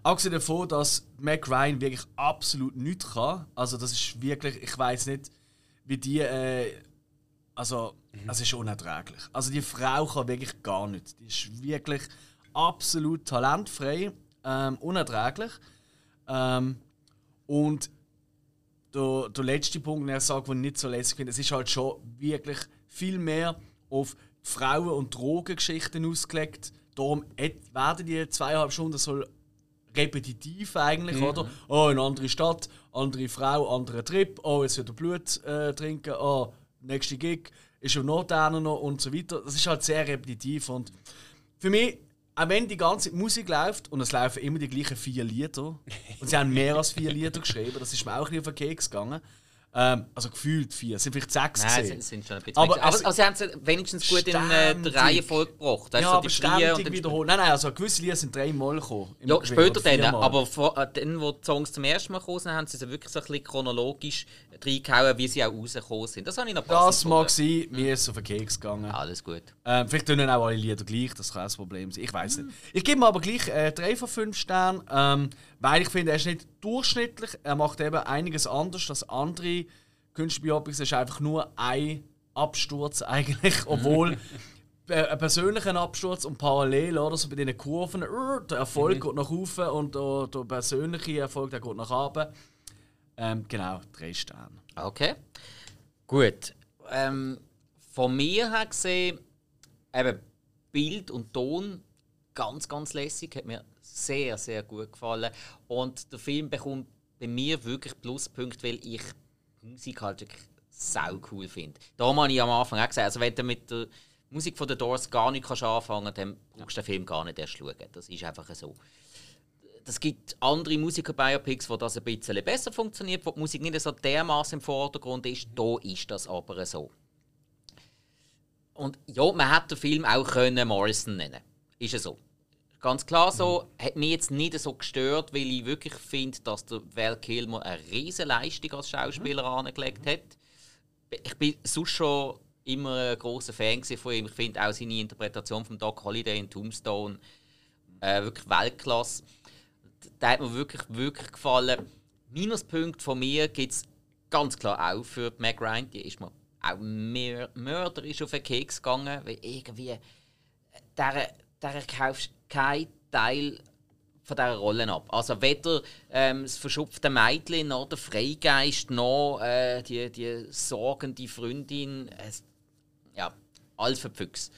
Abgesehen davon, dass Mac Ryan wirklich absolut nichts kann. Also das ist wirklich, ich weiß nicht, wie die, äh, also mhm. es ist unerträglich. Also die Frau kann wirklich gar nichts. Die ist wirklich absolut talentfrei, ähm, unerträglich. Ähm, und der, der letzte Punkt, den er sagt, den ich nicht so lässig finde, es ist halt schon wirklich viel mehr auf Frauen- und Drogengeschichten ausgelegt. Darum werden die zweieinhalb Stunden so repetitiv eigentlich, mhm. oder? Oh, eine andere Stadt, andere Frau, anderer Trip, oh, jetzt wird Blut äh, trinken, oh, nächste Gig, ist am Nordern noch und so weiter. Das ist halt sehr repetitiv und für mich, auch wenn die ganze Musik läuft und es laufen immer die gleichen vier Lieder und sie haben mehr als vier Lieder geschrieben, das ist mir auch ein bisschen auf den Keks gegangen. Ähm, also gefühlt vier, es sind vielleicht sechs Nein, gesehen. sind schon ein bisschen aber, aber, aber sie haben es wenigstens gut in äh, der Reihenfolge gebracht. Ja, so aber ständig wiederholt. Nein, nein, also gewisse Lieder sind dreimal gekommen. Ja, später dann, aber vor, äh, dann, wo die Songs zum ersten Mal gekommen sind, haben sie sie wirklich so ein bisschen chronologisch reingehauen, wie sie auch rausgekommen sind. Das habe ich noch Das mag sein, mir ist es auf den Keks gegangen. Alles gut. Ähm, vielleicht tun auch alle Lieder gleich, das kann ein Problem sein. Ich weiß nicht. Ich gebe mir aber gleich äh, drei von fünf Sternen, ähm, weil ich finde, er ist nicht durchschnittlich. Er macht eben einiges anders als andere Künstlerbiopics ist einfach nur ein Absturz eigentlich, obwohl ein persönlicher Absturz und parallel oder so bei diesen Kurven, der Erfolg mhm. geht nach oben und der, der persönliche Erfolg der geht nach oben. Ähm, genau, drei Sterne. Okay. Gut. Ähm, von mir her gesehen, eben Bild und Ton ganz, ganz lässig, hat mir sehr, sehr gut gefallen. Und der Film bekommt bei mir wirklich Pluspunkte, weil ich Musik halt wirklich sau cool finde. Da habe ich am Anfang auch gesagt, also wenn du mit der Musik von The Doors gar nicht anfangen kannst, dann brauchst du den Film gar nicht erst schauen. Das ist einfach so. Es gibt andere Musiker-Biopics, wo das ein bisschen besser funktioniert, wo die Musik nicht so dermaßen im Vordergrund ist. Da ist das aber so. Und ja, man hätte den Film auch können Morrison nennen Ist es so. Ganz klar so, mhm. hat mich jetzt nicht so gestört, weil ich wirklich finde, dass der Val Kilmer eine riesige Leistung als Schauspieler mhm. angelegt hat. Ich bin sonst schon immer ein großer Fan von ihm. Ich finde auch seine Interpretation von Doc Holliday in Tombstone äh, wirklich Weltklasse. Der hat mir wirklich, wirklich gefallen. Minuspunkt von mir gibt es ganz klar auch für Meg Ryan. Die ist mir auch mehr mörderisch auf den Keks gegangen, weil irgendwie äh, der, der kaufst keinen Teil von dieser Rollen ab. Also weder ähm, das verschupfte Mädchen noch der Freigeist noch äh, die, die sorgende Freundin. Äh, ja, alles für Füchse.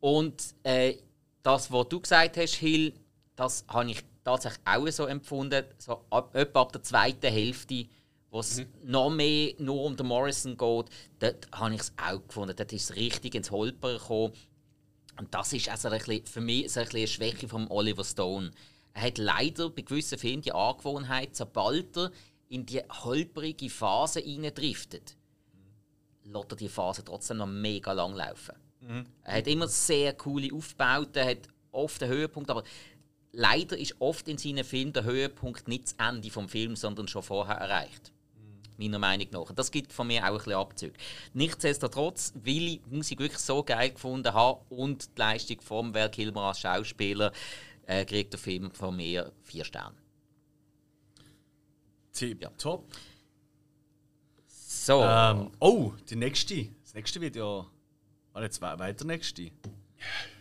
Und äh, das, was du gesagt hast, Hill, das habe ich tatsächlich auch so empfunden. So ab, etwa ab der zweiten Hälfte, wo es mhm. noch mehr nur um den Morrison geht, dort habe ich es auch gefunden. Dort ist es richtig ins Holpern gekommen. Und das ist also ein bisschen, für mich so ein eine Schwäche von Oliver Stone. Er hat leider bei gewissen Filmen die Angewohnheit, sobald er in die holprige Phase hineindriftet, lässt er die Phase trotzdem noch mega lang laufen. Mhm. Er hat immer sehr coole Aufbauten, hat oft einen Höhepunkt, aber leider ist oft in seinen Filmen der Höhepunkt nicht das Ende des Films, sondern schon vorher erreicht. Meiner Meinung nach. das gibt von mir auch ein bisschen Abzug. Nichtsdestotrotz, weil ich die Musik wirklich so geil gefunden habe und die Leistung von Val Kilmer als Schauspieler, äh, kriegt der Film von mir vier Sterne. Tip ja. top. So. Ähm, oh, die nächste. Das nächste Video. Ah, jetzt weiter nächste.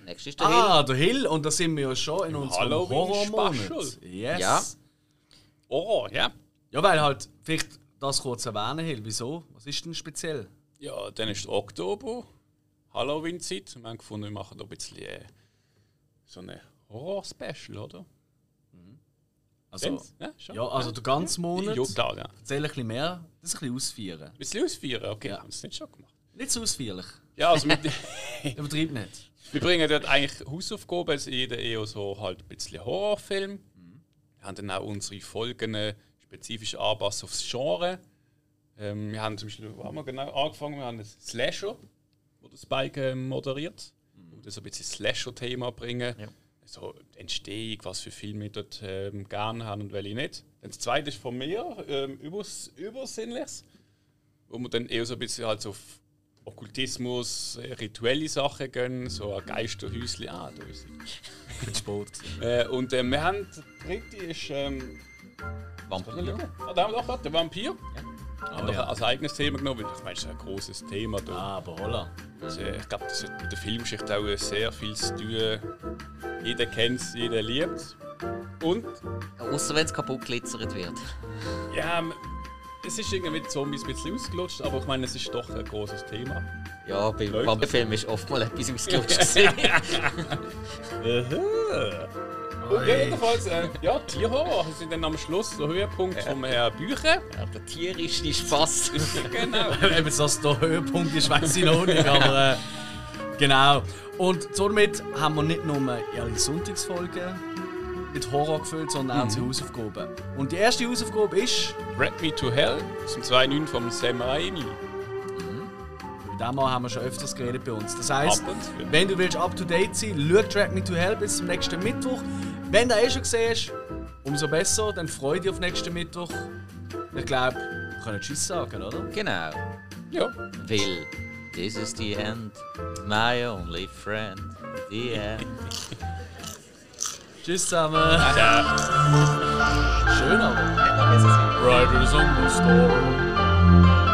Nächste ist der ah, Hill. der Hill. Und da sind wir ja schon in unserem Horror-Monat. Yes. Ja. Horror, ja. Ja, weil halt, vielleicht das kurz erwähnen, Hill. Wieso? Was ist denn speziell? Ja, dann ist Oktober, Halloween-Zeit. Wir haben gefunden, wir machen da ein bisschen äh, so eine Horror-Special, oder? Mhm. Also, ja, ja, also der ganze Monat. Ja, klar, ja. Erzähl ein bisschen mehr, das ein bisschen ausführen. Ein bisschen ausführen, okay. Ja. Haben es nicht schon gemacht? Nicht so ausführlich. Ja, also mit. Übertrieben nicht. Wir bringen dort eigentlich Hausaufgaben, also jeder eher so halt ein bisschen Horrorfilm. Mhm. Wir haben dann auch unsere Folgen äh, spezifisch anpassen aufs Genre. Ähm, wir haben zum Beispiel, wo haben wir genau angefangen? Wir haben einen Slasher, wo der Spike äh, moderiert. Mhm. Wo wir so ein bisschen Slasher-Thema bringen. Ja so Entstehung, was für Filme ich dort ähm, gerne haben und welche nicht. Dann das zweite ist von mir, ähm, Übers Übersinnliches, wo man dann eher so ein bisschen halt so auf Okkultismus, äh, rituelle Sachen gehen, so ein Geisterhäuschen. Ah, da ist ich. Sport. äh, und äh, wir haben, der dritte ist ähm, Vampir. Ah, da haben wir auch der Vampir. Ja. Haben oh, ja. als eigenes Thema genommen, weil ich meine, das ist ein großes Thema. Da. Ah, aber holla. Also, ich glaube, das hat mit der Filmgeschichte auch sehr viel zu tun. Jeder kennt es, jeder liebt es. Und? Außer wenn es kaputt glitzert wird. Ja, es ist irgendwie Zombies ein bisschen ausgelutscht, aber ich meine, es ist doch ein großes Thema. Ja, beim Vampirfilm ist oft mal etwas ausgelutscht. Und jedenfalls, äh, ja, Tierhorror sind dann am Schluss der Höhepunkt ja. vom Herrn Bücher. Ja, der tierische Spaß. genau. Ob das der Höhepunkt ist, weiß ich noch nicht, aber äh, genau. Und somit haben wir nicht nur ehrliche Sonntagsfolgen mit Horror gefüllt, sondern auch mhm. Hausaufgaben. Und die erste Hausaufgabe ist. Red Me to Hell zum 2.9 vom Sam Raimi. Über den Mal haben wir schon öfters geredet bei uns. Das heisst, wenn du willst up to date sein, schau Track Me to Hell bis zum nächsten Mittwoch. Wenn du eh schon gesehen hast, umso besser, dann freu dich auf nächsten Mittwoch. Ich glaube, wir können Tschüss sagen, oder? Genau. Ja. Will. This is the end, my only friend. The end. Tschüss zusammen. Ciao. Schön aber. Riders on the storm.